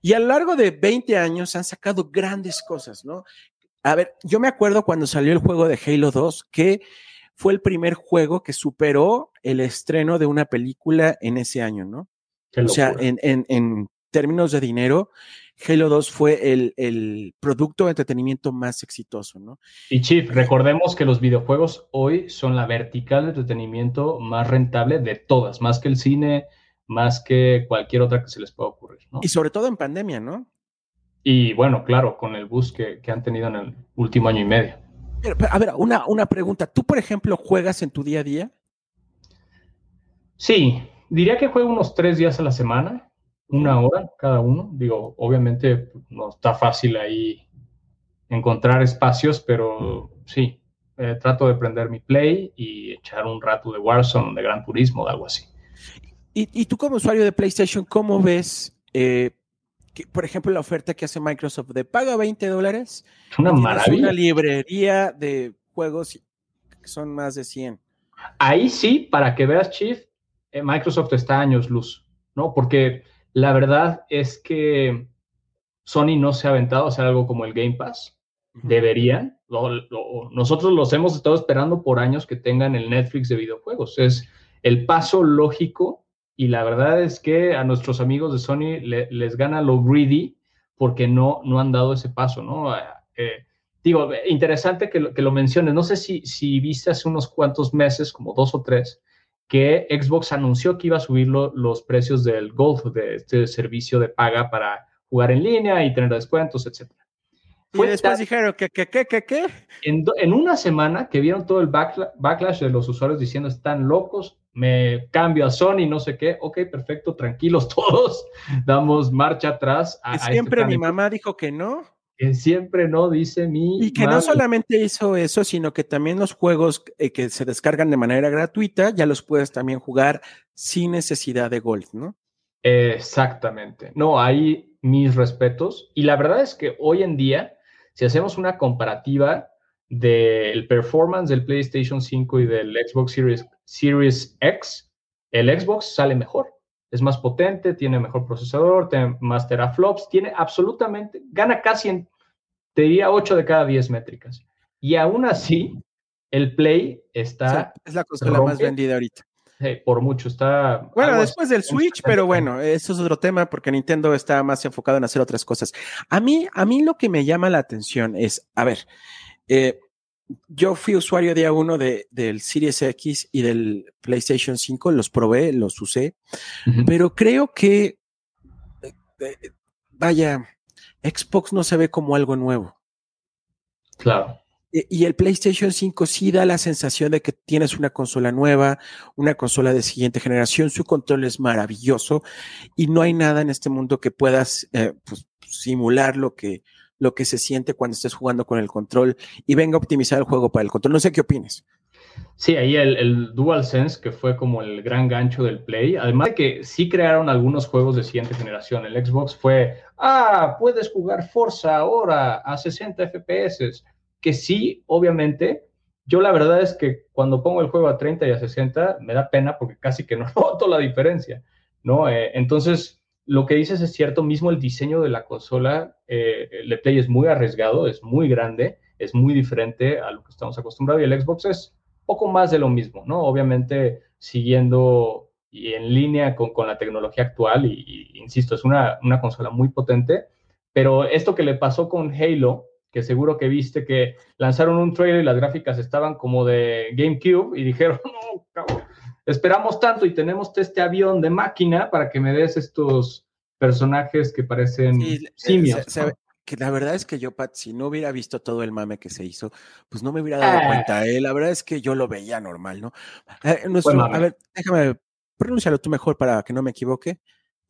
Y a lo largo de 20 años han sacado grandes cosas, ¿no? A ver, yo me acuerdo cuando salió el juego de Halo 2 que fue el primer juego que superó el estreno de una película en ese año, ¿no? O sea, en, en, términos de dinero, Halo 2 fue el, el, producto de entretenimiento más exitoso, ¿no?
Y Chief, recordemos que los videojuegos hoy son la vertical de entretenimiento más rentable de todas, más que el cine, más que cualquier otra que se les pueda ocurrir, ¿no?
Y sobre todo en pandemia, ¿no?
Y bueno, claro, con el bus que, que han tenido en el último año y medio.
A ver, una, una pregunta. ¿Tú, por ejemplo, juegas en tu día a día?
Sí, diría que juego unos tres días a la semana, una hora cada uno. Digo, obviamente no está fácil ahí encontrar espacios, pero sí, eh, trato de prender mi play y echar un rato de Warzone, de Gran Turismo, de algo así.
¿Y, y tú como usuario de PlayStation, cómo ves eh, por ejemplo, la oferta que hace Microsoft de paga 20 dólares.
Una maravilla.
Una librería de juegos que son más de 100.
Ahí sí, para que veas, Chief, eh, Microsoft está años luz, ¿no? Porque la verdad es que Sony no se ha aventado a hacer algo como el Game Pass. Deberían. nosotros los hemos estado esperando por años que tengan el Netflix de videojuegos. Es el paso lógico y la verdad es que a nuestros amigos de Sony les gana lo greedy porque no, no han dado ese paso, ¿no? Eh, eh, digo, interesante que lo, que lo menciones. No sé si, si viste hace unos cuantos meses, como dos o tres, que Xbox anunció que iba a subir los precios del Golf, de este servicio de paga para jugar en línea y tener descuentos, etcétera.
Y después dijeron que, que, que, que, que.
En, en, una semana que vieron todo el backlash de los usuarios diciendo están locos, me cambio a Sony, no sé qué, ok, perfecto, tranquilos todos, damos marcha atrás.
A, este siempre mi mamá dijo que no.
Que siempre no, dice mi.
Y que no solamente hizo eso, sino que también los juegos eh, que se descargan de manera gratuita ya los puedes también jugar sin necesidad de Golf, ¿no?
Exactamente. No, hay mis respetos. Y la verdad es que hoy en día, si hacemos una comparativa del performance del PlayStation 5 y del Xbox Series, Series X, el Xbox sale mejor. Es más potente, tiene mejor procesador, tiene más teraflops, tiene absolutamente, gana casi en, te diría 8 de cada 10 métricas. Y aún así, el Play está...
es la consola más vendida ahorita.
por mucho está.
Bueno, después del Switch, pero bueno, eso es otro tema porque Nintendo está más enfocado en hacer otras cosas. A mí, a mí lo que me llama la atención es, a ver, eh, yo fui usuario día uno de, del Series X y del PlayStation 5, los probé, los usé, pero creo que, eh, eh, vaya, Xbox no se ve como algo nuevo.
Claro.
E, y el PlayStation 5 sí da la sensación de que tienes una consola nueva, una consola de siguiente generación, su control es maravilloso y no hay nada en este mundo que puedas pues, simular lo que, lo que se siente cuando estés jugando con el control y venga a optimizar el juego para el control. No sé qué opines.
Sí, ahí el, el DualSense, que fue como el gran gancho del Play, además de que sí crearon algunos juegos de siguiente generación. El Xbox fue, ah, puedes jugar Forza ahora a 60 FPS, que sí, obviamente. Yo la verdad es que cuando pongo el juego a 30 y a 60 me da pena porque casi que no noto la diferencia, ¿no? Eh, entonces, lo que dices es cierto, mismo el diseño de la consola, eh, el Play es muy arriesgado, es muy grande, es muy diferente a lo que estamos acostumbrados y el Xbox es poco más de lo mismo, ¿no? Obviamente siguiendo y en línea con, con la tecnología actual y, insisto, es una, una, consola muy potente, pero esto que le pasó con Halo, que seguro que viste que lanzaron un trailer y las gráficas estaban como de GameCube y dijeron, no, cabrón, esperamos tanto y tenemos este avión de máquina para que me des estos personajes que parecen eh, simios.
que la verdad es que yo, Pat, si no hubiera visto todo el mame que se hizo, pues no me hubiera dado cuenta. ¿eh? La verdad es que yo lo veía normal, ¿no? Eh, a ver, déjame, pronúncialo tú mejor para que no me equivoque.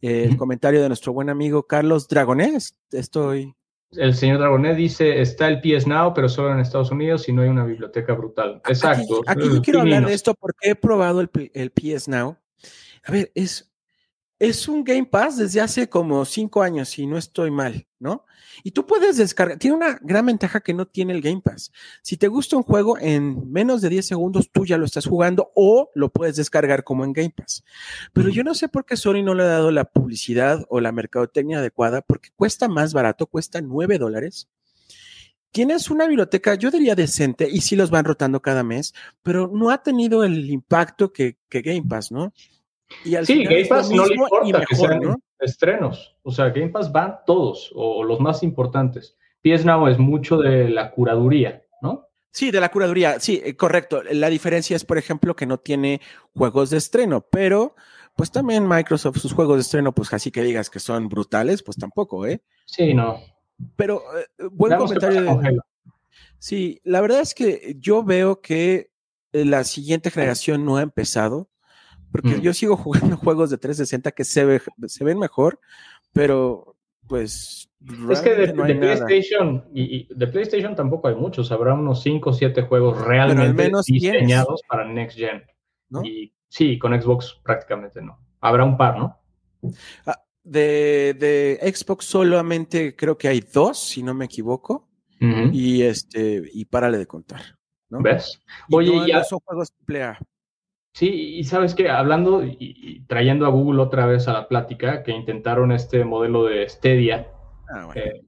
El comentario de nuestro buen amigo Carlos Dragonés. Estoy
el señor Dragonet dice, está el PS Now, pero solo en Estados Unidos y no hay una biblioteca brutal. Exacto.
Aquí, yo quiero hablar de esto porque he probado el, el PS Now. A ver, es, es un Game Pass desde hace como cinco años, si no estoy mal, ¿no? Y tú puedes descargar, tiene una gran ventaja que no tiene el Game Pass. Si te gusta un juego, en menos de 10 segundos tú ya lo estás jugando o lo puedes descargar como en Game Pass. Pero yo no sé por qué Sony no le ha dado la publicidad o la mercadotecnia adecuada, porque cuesta más barato, cuesta 9 dólares. Tienes una biblioteca, yo diría decente, y sí los van rotando cada mes, pero no ha tenido el impacto que, que Game Pass, ¿no?
Sí, Game Pass no le importa que sean estrenos. O sea, Game Pass van todos, o, los más importantes. PS Now es mucho de la curaduría, ¿no?
Sí, de la curaduría, sí, eh, correcto. La diferencia es, por ejemplo, que no tiene juegos de estreno, pero pues también Microsoft, sus juegos de estreno, pues así que digas que son brutales, pues tampoco, ¿eh?
Sí, no.
Pero eh, buen comentario. De... Sí, la verdad es que yo veo que eh, la siguiente generación no ha empezado porque mm. yo sigo jugando juegos de 360 que se, se ven mejor, pero pues...
Es que de, PlayStation y, de PlayStation tampoco hay muchos, habrá unos 5 o 7 juegos realmente diseñados para Next Gen. Y sí, con Xbox prácticamente no. Habrá un par, ¿no?
Ah, de, de, Xbox solamente creo que hay dos, si no me equivoco. Y este, y párale de contar. ¿no?
¿Ves?
Oye, ya. son juegos.
Sí, y sabes que hablando y, trayendo a Google otra vez a la plática, que intentaron este modelo de Stadia. Ah, eh,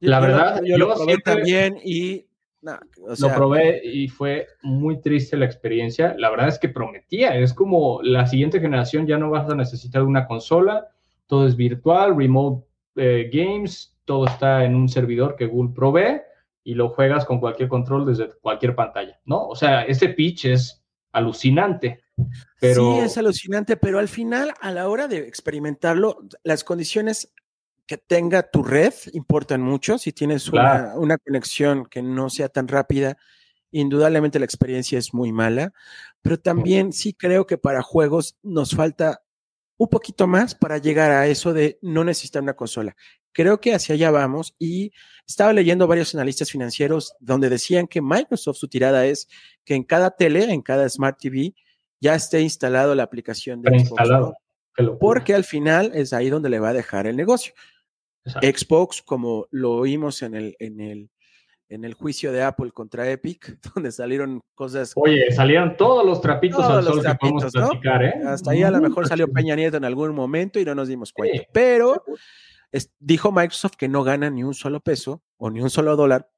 la verdad,
yo, lo probé también y
lo probé y fue muy triste la experiencia. La verdad es que prometía, es como la siguiente generación ya no vas a necesitar una consola, todo es virtual, remote eh, games, todo está en un servidor que Google provee y lo juegas con cualquier control desde cualquier pantalla, ¿no? O sea, ese pitch es alucinante. Pero...
Sí, es alucinante, pero al final, a la hora de experimentarlo, las condiciones que tenga tu red importan mucho. Si tienes una, una, conexión que no sea tan rápida, indudablemente la experiencia es muy mala, pero también sí creo que para juegos nos falta un poquito más para llegar a eso de no necesitar una consola. Creo que hacia allá vamos y estaba leyendo varios analistas financieros donde decían que Microsoft su tirada es que en cada tele, en cada Smart TV, ya esté instalado la aplicación de Xbox. Porque al final es ahí donde le va a dejar el negocio. Xbox, como lo oímos en el, en el, en el juicio de Apple contra Epic, donde salieron cosas.
Oye, salieron todos los trapitos al sol que podemos platicar, ¿eh?
Hasta ahí a lo mejor salió Peña Nieto en algún momento y no nos dimos cuenta. Pero dijo Microsoft que no gana ni un solo peso o ni un solo dólar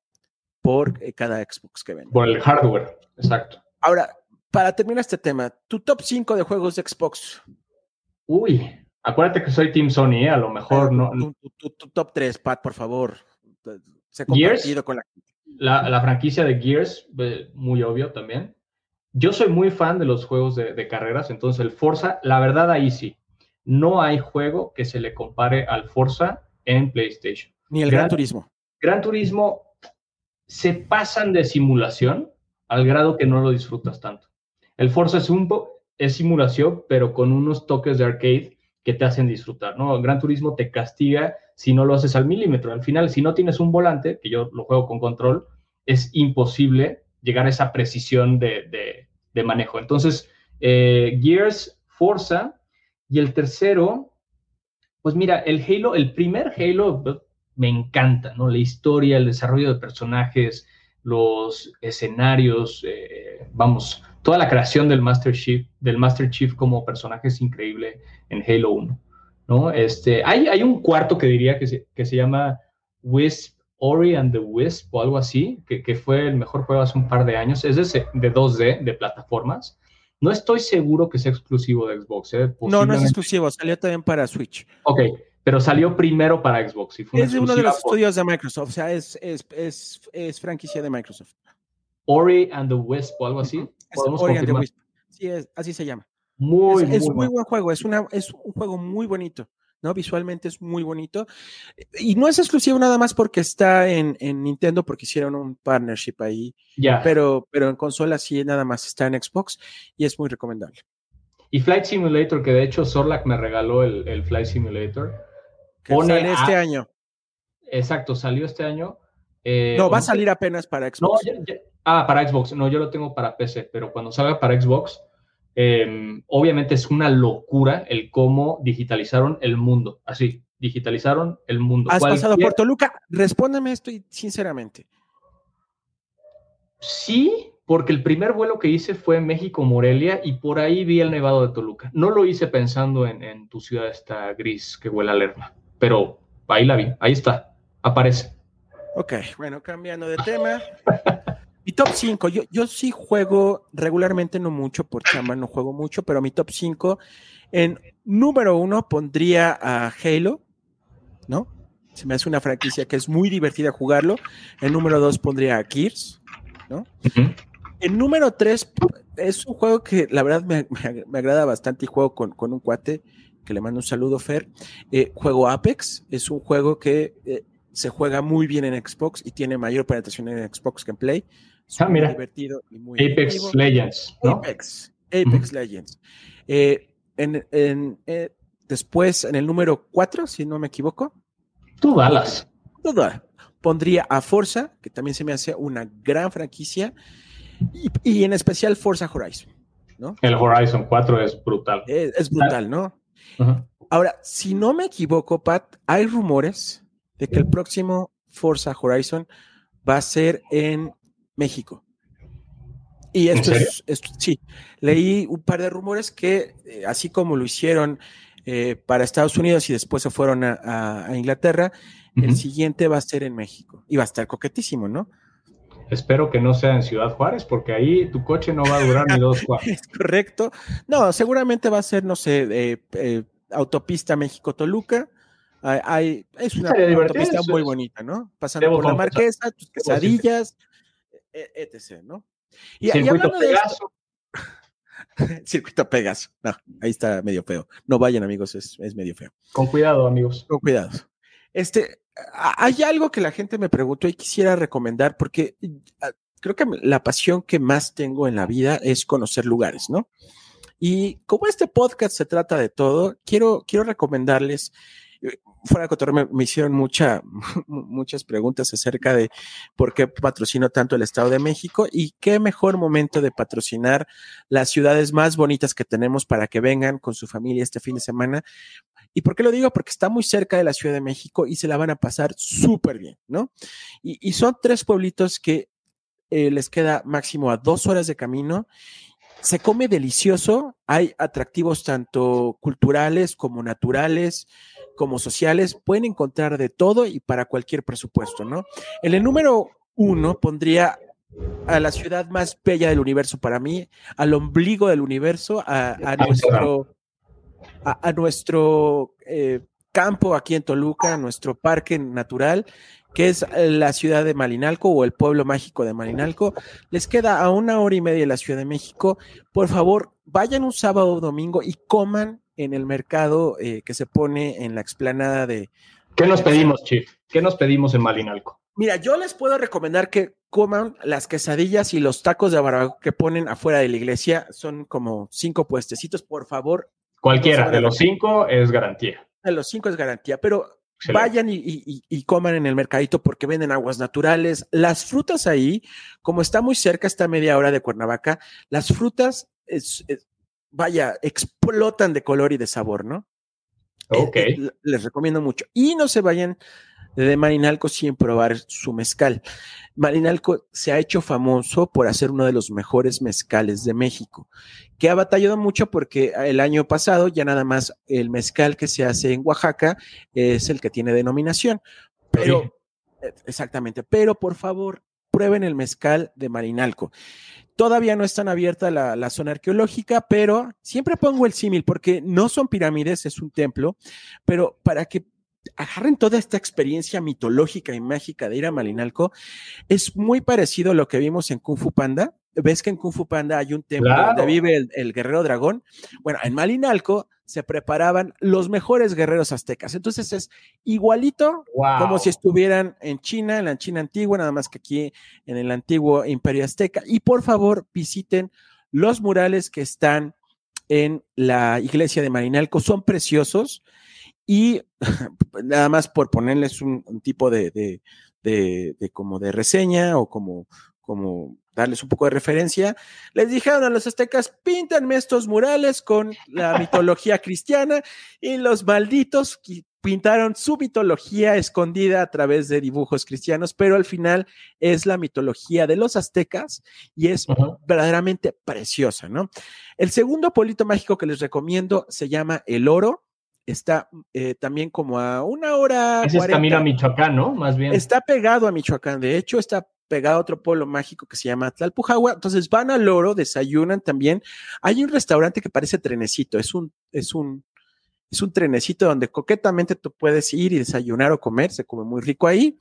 por eh, cada Xbox que vende.
Por el hardware, exacto.
Ahora, para terminar este tema, tu top 5 de juegos de Xbox.
Uy, acuérdate que soy Team Sony, ¿eh? a lo mejor no.
Tu, top 3, Pat, por favor.
Se Gears, con la... La, franquicia de Gears, eh, muy obvio también. Yo soy muy fan de los juegos de, de carreras, entonces el Forza, la verdad ahí sí no hay juego que se le compare al Forza en PlayStation.
Ni el Gran, Turismo.
Gran Turismo se pasan de simulación al grado que no lo disfrutas tanto. El Forza es un es simulación, pero con unos toques de arcade que te hacen disfrutar, ¿no? El Gran Turismo te castiga si no lo haces al milímetro. Al final, si no tienes un volante, que yo lo juego con control, es imposible llegar a esa precisión de, manejo. Entonces, eh, Gears, Forza, y el tercero, pues mira, el Halo, el primer Halo me encanta, ¿no? La historia, el desarrollo de personajes, los escenarios, eh, vamos, toda la creación del Master Chief, del Master Chief como personaje es increíble en Halo 1. ¿no? Este, hay, hay un cuarto que diría que se, que se llama Wisp, Ori and the Wisp o algo así, que, que, fue el mejor juego hace un par de años, es de, de 2D, de plataformas. No estoy seguro que sea exclusivo de Xbox. ¿eh?
No, no es exclusivo, salió también para Switch.
Ok, pero salió primero para Xbox. Y fue
es de uno de los estudios de Microsoft, o sea, es, es, es, es, franquicia de Microsoft.
Ori and the Wisp o algo así.
Ori and the Wisp. Sí, así se llama.
Muy,
es, muy, buen juego, es, una, es un juego muy bonito. ¿no? Visualmente es muy bonito. Y no es exclusivo nada más porque está en, en Nintendo, porque hicieron un partnership ahí.
Ya.
Pero, pero en consola sí nada más está en Xbox y es muy recomendable.
Y Flight Simulator, que de hecho Sorlac me regaló el, el Flight Simulator.
Que sale este año.
Exacto, salió este año.
Eh, no, va a salir apenas para Xbox.
ah, para Xbox. No, yo lo tengo para PC, pero cuando salga para Xbox, Em, obviamente es una locura el cómo digitalizaron el mundo. Así, digitalizaron el mundo.
¿Has pasado por Toluca? Respóndeme esto sinceramente.
Sí, porque el primer vuelo que hice fue México-Morelia y por ahí vi el Nevado de Toluca. No lo hice pensando en, tu ciudad esta gris que huele a Lerma, pero ahí la vi, ahí está, aparece.
Ok, bueno, cambiando de tema. Mi top 5, yo, yo sí juego regularmente, no mucho, por chamba no juego mucho, pero mi top 5, en número uno pondría a Halo, ¿no? Se me hace una franquicia que es muy divertida jugarlo. En número dos pondría a Gears, ¿no? En número tres es un juego que la verdad me, me, agrada bastante y juego con, con, un cuate que le mando un saludo, Fer. Eh, juego Apex, es un juego que eh, se juega muy bien en Xbox y tiene mayor penetración en Xbox que en Play.
Ah, mira.
divertido y muy
Apex Legends. ¿no?
Apex, Apex Legends. Eh, en, en, después, en el número 4, si no me equivoco.
Tú balas.
Tú Pondría a Forza, que también se me hace una gran franquicia, y, y en especial Forza Horizon. ¿no?
El Horizon 4 es brutal.
Es, brutal, ¿no? Ahora, si no me equivoco, Pat, hay rumores de que el próximo Forza Horizon va a ser en México. Y esto es, sí, leí un par de rumores que, eh, así como lo hicieron eh, para Estados Unidos y después se fueron a, Inglaterra, el siguiente va a ser en México. Y va a estar coquetísimo, ¿no?
Espero que no sea en Ciudad Juárez, porque ahí tu coche no va a durar ni dos cuadras.
es correcto. No, seguramente va a ser, no sé, eh, autopista México-Toluca. Hay, es una autopista muy bonita, ¿no? Pasando por la Marquesa, tus quesadillas, e, etc., ¿no?
Y, Circuito Pegaso.
Circuito Pegaso. No, ahí está medio feo. No vayan, amigos, es, es, medio feo.
Con cuidado, amigos.
Con cuidado. Este, hay algo que la gente me preguntó y quisiera recomendar porque ah, creo que la pasión que más tengo en la vida es conocer lugares, ¿no? Y como este podcast se trata de todo, quiero, quiero recomendarles fuera de me, me, hicieron mucha, muchas preguntas acerca de por qué patrocino tanto el Estado de México y qué mejor momento de patrocinar las ciudades más bonitas que tenemos para que vengan con su familia este fin de semana. ¿Y por qué lo digo? Porque está muy cerca de la Ciudad de México y se la van a pasar súper bien, ¿no? Y, son tres pueblitos que eh, les queda máximo a dos horas de camino se come delicioso, hay atractivos tanto culturales como naturales, como sociales, pueden encontrar de todo y para cualquier presupuesto, ¿no? En el número uno pondría a la ciudad más bella del universo para mí, al ombligo del universo, a, nuestro, a, nuestro eh, campo aquí en Toluca, nuestro parque natural, que es la ciudad de Malinalco o el pueblo mágico de Malinalco. Les queda a una hora y media de la Ciudad de México. Por favor, vayan un sábado o domingo y coman en el mercado eh, que se pone en la explanada de...
¿Qué nos pedimos, Chief? ¿Qué nos pedimos en Malinalco?
Mira, yo les puedo recomendar que coman las quesadillas y los tacos de barbacoa que ponen afuera de la iglesia. Son como cinco puestecitos, por favor.
Cualquiera de los cinco es garantía.
De los cinco es garantía, pero vayan y, coman en el mercadito porque venden aguas naturales. Las frutas ahí, como está muy cerca, está media hora de Cuernavaca, las frutas es, vaya, explotan de color y de sabor, ¿no?
Eh, ok.
les recomiendo mucho. Y no se vayan de Marinalco sin probar su mezcal. Marinalco se ha hecho famoso por hacer uno de los mejores mezcales de México, que ha batallado mucho porque el año pasado ya nada más el mezcal que se hace en Oaxaca es el que tiene denominación. Pero, exactamente, pero por favor, prueben el mezcal de Marinalco. Todavía no están abierta la, la, zona arqueológica, pero siempre pongo el símil porque no son pirámides, es un templo, pero para que agarren toda esta experiencia mitológica y mágica de ir a Malinalco, es muy parecido a lo que vimos en Kung Fu Panda. Ves que en Kung Fu Panda hay un templo donde vive el, guerrero dragón. Bueno, en Malinalco se preparaban los mejores guerreros aztecas. Entonces es igualito como si estuvieran en China, en la China antigua, nada más que aquí en el antiguo imperio azteca. Y por favor, visiten los murales que están en la iglesia de Marinalco. Son preciosos. Y nada más por ponerles un, tipo de, de, de, como de reseña o como, como darles un poco de referencia, les dijeron a los aztecas, píntenme estos murales con la mitología cristiana y los malditos pintaron su mitología escondida a través de dibujos cristianos, pero al final es la mitología de los aztecas y es verdaderamente preciosa, ¿no? El segundo polito mágico que les recomiendo se llama El Oro está eh, también como a una hora.
Ese es camino a Michoacán, ¿no? Más bien.
Está pegado a Michoacán. De hecho, está pegado a otro pueblo mágico que se llama Tlalpujagua. Entonces van al oro, desayunan también. Hay un restaurante que parece trenecito. Es un, es un, es un trenecito donde coquetamente tú puedes ir y desayunar o comer. Se come muy rico ahí.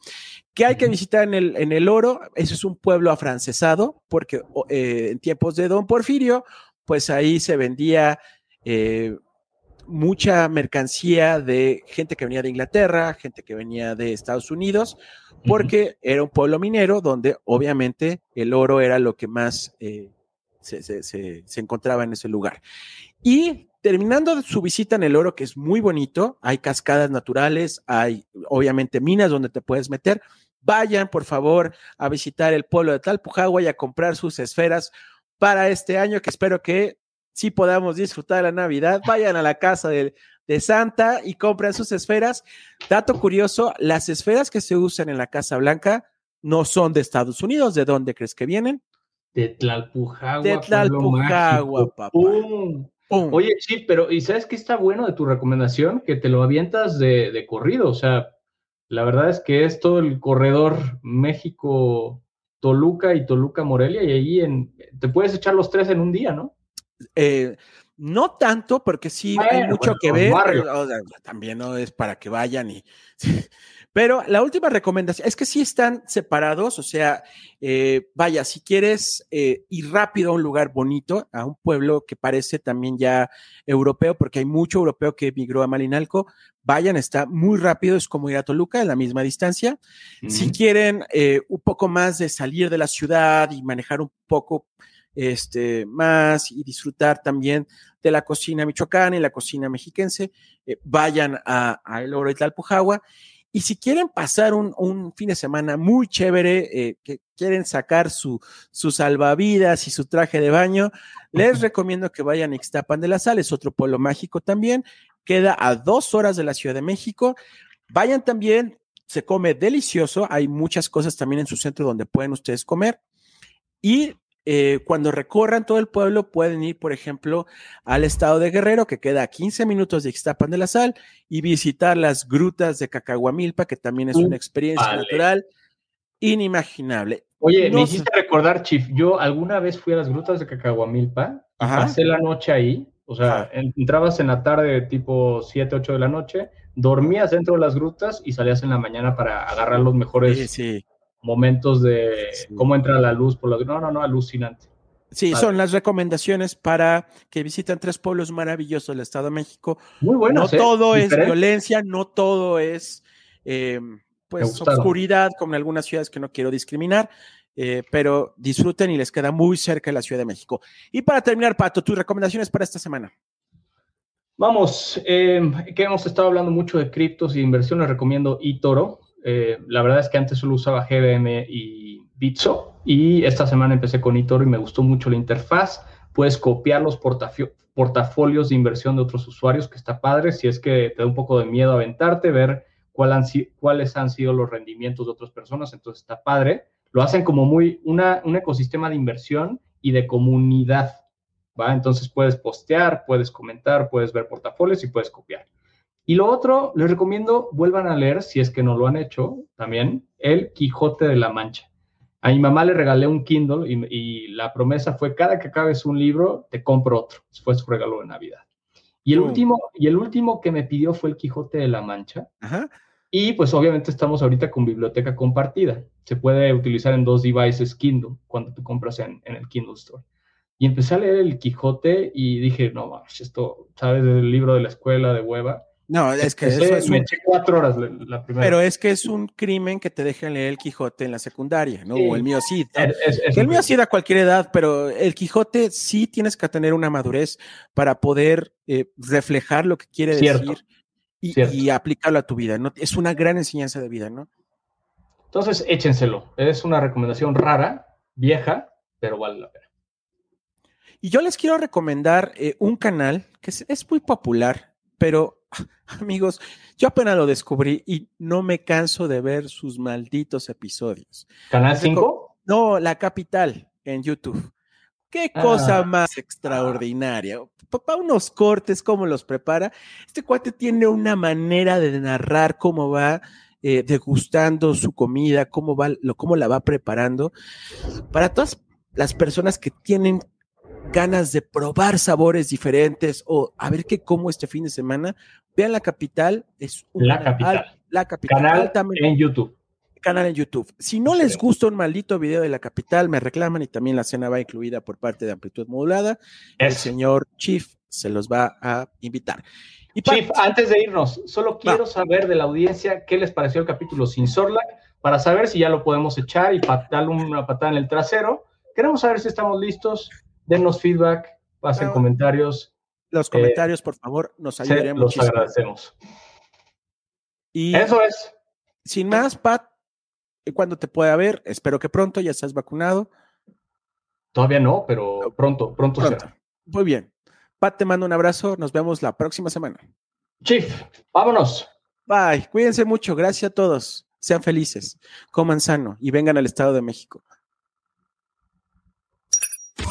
¿Qué hay que visitar en el, en el oro? Ese es un pueblo afrancesado, porque eh, en tiempos de Don Porfirio, pues ahí se vendía. Eh, mucha mercancía de gente que venía de Inglaterra, gente que venía de Estados Unidos, porque era un pueblo minero donde obviamente el oro era lo que más eh, se, encontraba en ese lugar. Y terminando su visita en el oro, que es muy bonito, hay cascadas naturales, hay obviamente minas donde te puedes meter. Vayan, por favor, a visitar el pueblo de Talpujagua y a comprar sus esferas para este año, que espero que si podamos disfrutar la Navidad, vayan a la casa de, Santa y compren sus esferas. Dato curioso, las esferas que se usan en la Casa Blanca no son de Estados Unidos. ¿De dónde crees que vienen?
De Tlalpujagua.
De Tlalpujagua, papá.
Oye, sí, pero ¿y sabes qué está bueno de tu recomendación? Que te lo avientas de, de corrido. O sea, la verdad es que es todo el corredor México, Toluca y Toluca Morelia, y ahí en, te puedes echar los tres en un día, ¿no?
Eh, no tanto, porque sí hay mucho que ver, también no es para que vayan y... Pero la última recomendación es que sí están separados, o sea, eh, vaya, si quieres eh, ir rápido a un lugar bonito, a un pueblo que parece también ya europeo, porque hay mucho europeo que emigró a Malinalco, vayan, está muy rápido, es como ir a Toluca, en la misma distancia. Si quieren un poco más de salir de la ciudad y manejar un poco este, más y disfrutar también de la cocina michoacana y la cocina mexiquense, eh, vayan a, El Oro y Tlalpujagua. Y si quieren pasar un, fin de semana muy chévere, eh, que quieren sacar su, su salvavidas y su traje de baño, les recomiendo que vayan a Ixtapan de la Sal, es otro pueblo mágico también, queda a dos horas de la Ciudad de México. Vayan también, se come delicioso, hay muchas cosas también en su centro donde pueden ustedes comer. Y eh, cuando recorran todo el pueblo, pueden ir, por ejemplo, al estado de Guerrero, que queda a 15 minutos de Ixtapan de la Sal, y visitar las grutas de Cacahuamilpa, que también es una experiencia natural inimaginable.
Oye, me hiciste recordar, Chief, yo alguna vez fui a las grutas de Cacahuamilpa, pasé la noche ahí, o sea, entrabas en la tarde tipo 7, 8 de la noche, dormías dentro de las grutas y salías en la mañana para agarrar los mejores sí, sí momentos de cómo entra la luz por lo no no no alucinante.
Sí son las recomendaciones para que visiten tres pueblos maravillosos del Estado de México.
Muy bueno
no ¿eh? todo es violencia no todo es eh, pues oscuridad como en algunas ciudades que no quiero discriminar eh, pero disfruten y les queda muy cerca la Ciudad de México. Y para terminar Pato tus recomendaciones para esta semana.
Vamos, que hemos estado hablando mucho de criptos y inversiones, recomiendo eToro, eh, la verdad es que antes solo usaba GBM y Bitso y esta semana empecé con eToro y me gustó mucho la interfaz. Puedes copiar los portafolios de inversión de otros usuarios, que está padre. Si es que te da un poco de miedo aventarte, ver cuáles han sido los rendimientos de otras personas, entonces está padre. Lo hacen como muy una, un ecosistema de inversión y de comunidad, ¿va? Entonces puedes postear, puedes comentar, puedes ver portafolios y puedes copiar. Y lo otro, les recomiendo, vuelvan a leer, si es que no lo han hecho también, El Quijote de la Mancha. A mi mamá le regalé un Kindle y, la promesa fue, cada que acabes un libro, te compro otro. Fue su regalo de Navidad. Y el, oh. último, y el último que me pidió fue El Quijote de la Mancha. Y pues obviamente estamos ahorita con biblioteca compartida. Se puede utilizar en dos devices Kindle cuando tú compras en, en el Kindle Store. Y empecé a leer El Quijote y dije, no, esto, ¿sabes? Del libro de la escuela de hueva
no, es que
eso es me eché cuatro horas la, primera.
Pero es que es un crimen que te dejen leer el Quijote en la secundaria, ¿no? O el mío sí. el mío sí a cualquier edad, pero el Quijote sí tienes que tener una madurez para poder eh, reflejar lo que quiere decir y, aplicarlo a tu vida, ¿no? Es una gran enseñanza de vida, ¿no?
Entonces, échenselo. Es una recomendación rara, vieja, pero vale la pena.
Y yo les quiero recomendar eh, un canal que es muy popular, pero Amigos, yo apenas lo descubrí y no me canso de ver sus malditos episodios.
¿Canal 5?
No, La Capital en YouTube. Qué cosa ah. más extraordinaria. Papá, unos cortes, cómo los prepara. Este cuate tiene una manera de narrar cómo va eh, degustando su comida, cómo, va, lo, cómo la va preparando. Para todas las personas que tienen ganas de probar sabores diferentes o a ver qué como este fin de semana, vean La Capital. Es
un la Capital.
la Capital.
Canal en YouTube.
Canal en YouTube. Si no les gusta un maldito video de La Capital, me reclaman y también la cena va incluida por parte de Amplitud Modulada. El señor Chief se los va a invitar.
Y Chief, antes de irnos, solo quiero saber de la audiencia qué les pareció el capítulo sin Sorlac para saber si ya lo podemos echar y darle una patada en el trasero. Queremos saber si estamos listos denos feedback, pasen comentarios.
Los comentarios, por favor, nos ayudarían
Los agradecemos. Y eso es.
Sin más, Pat, ¿cuándo te puede ver? Espero que pronto, ya estás vacunado.
Todavía no, pero pronto, pronto, será.
Muy bien. Pat, te mando un abrazo. Nos vemos la próxima semana.
Chief, vámonos.
Bye. Cuídense mucho. Gracias a todos. Sean felices. Coman sano y vengan al Estado de México.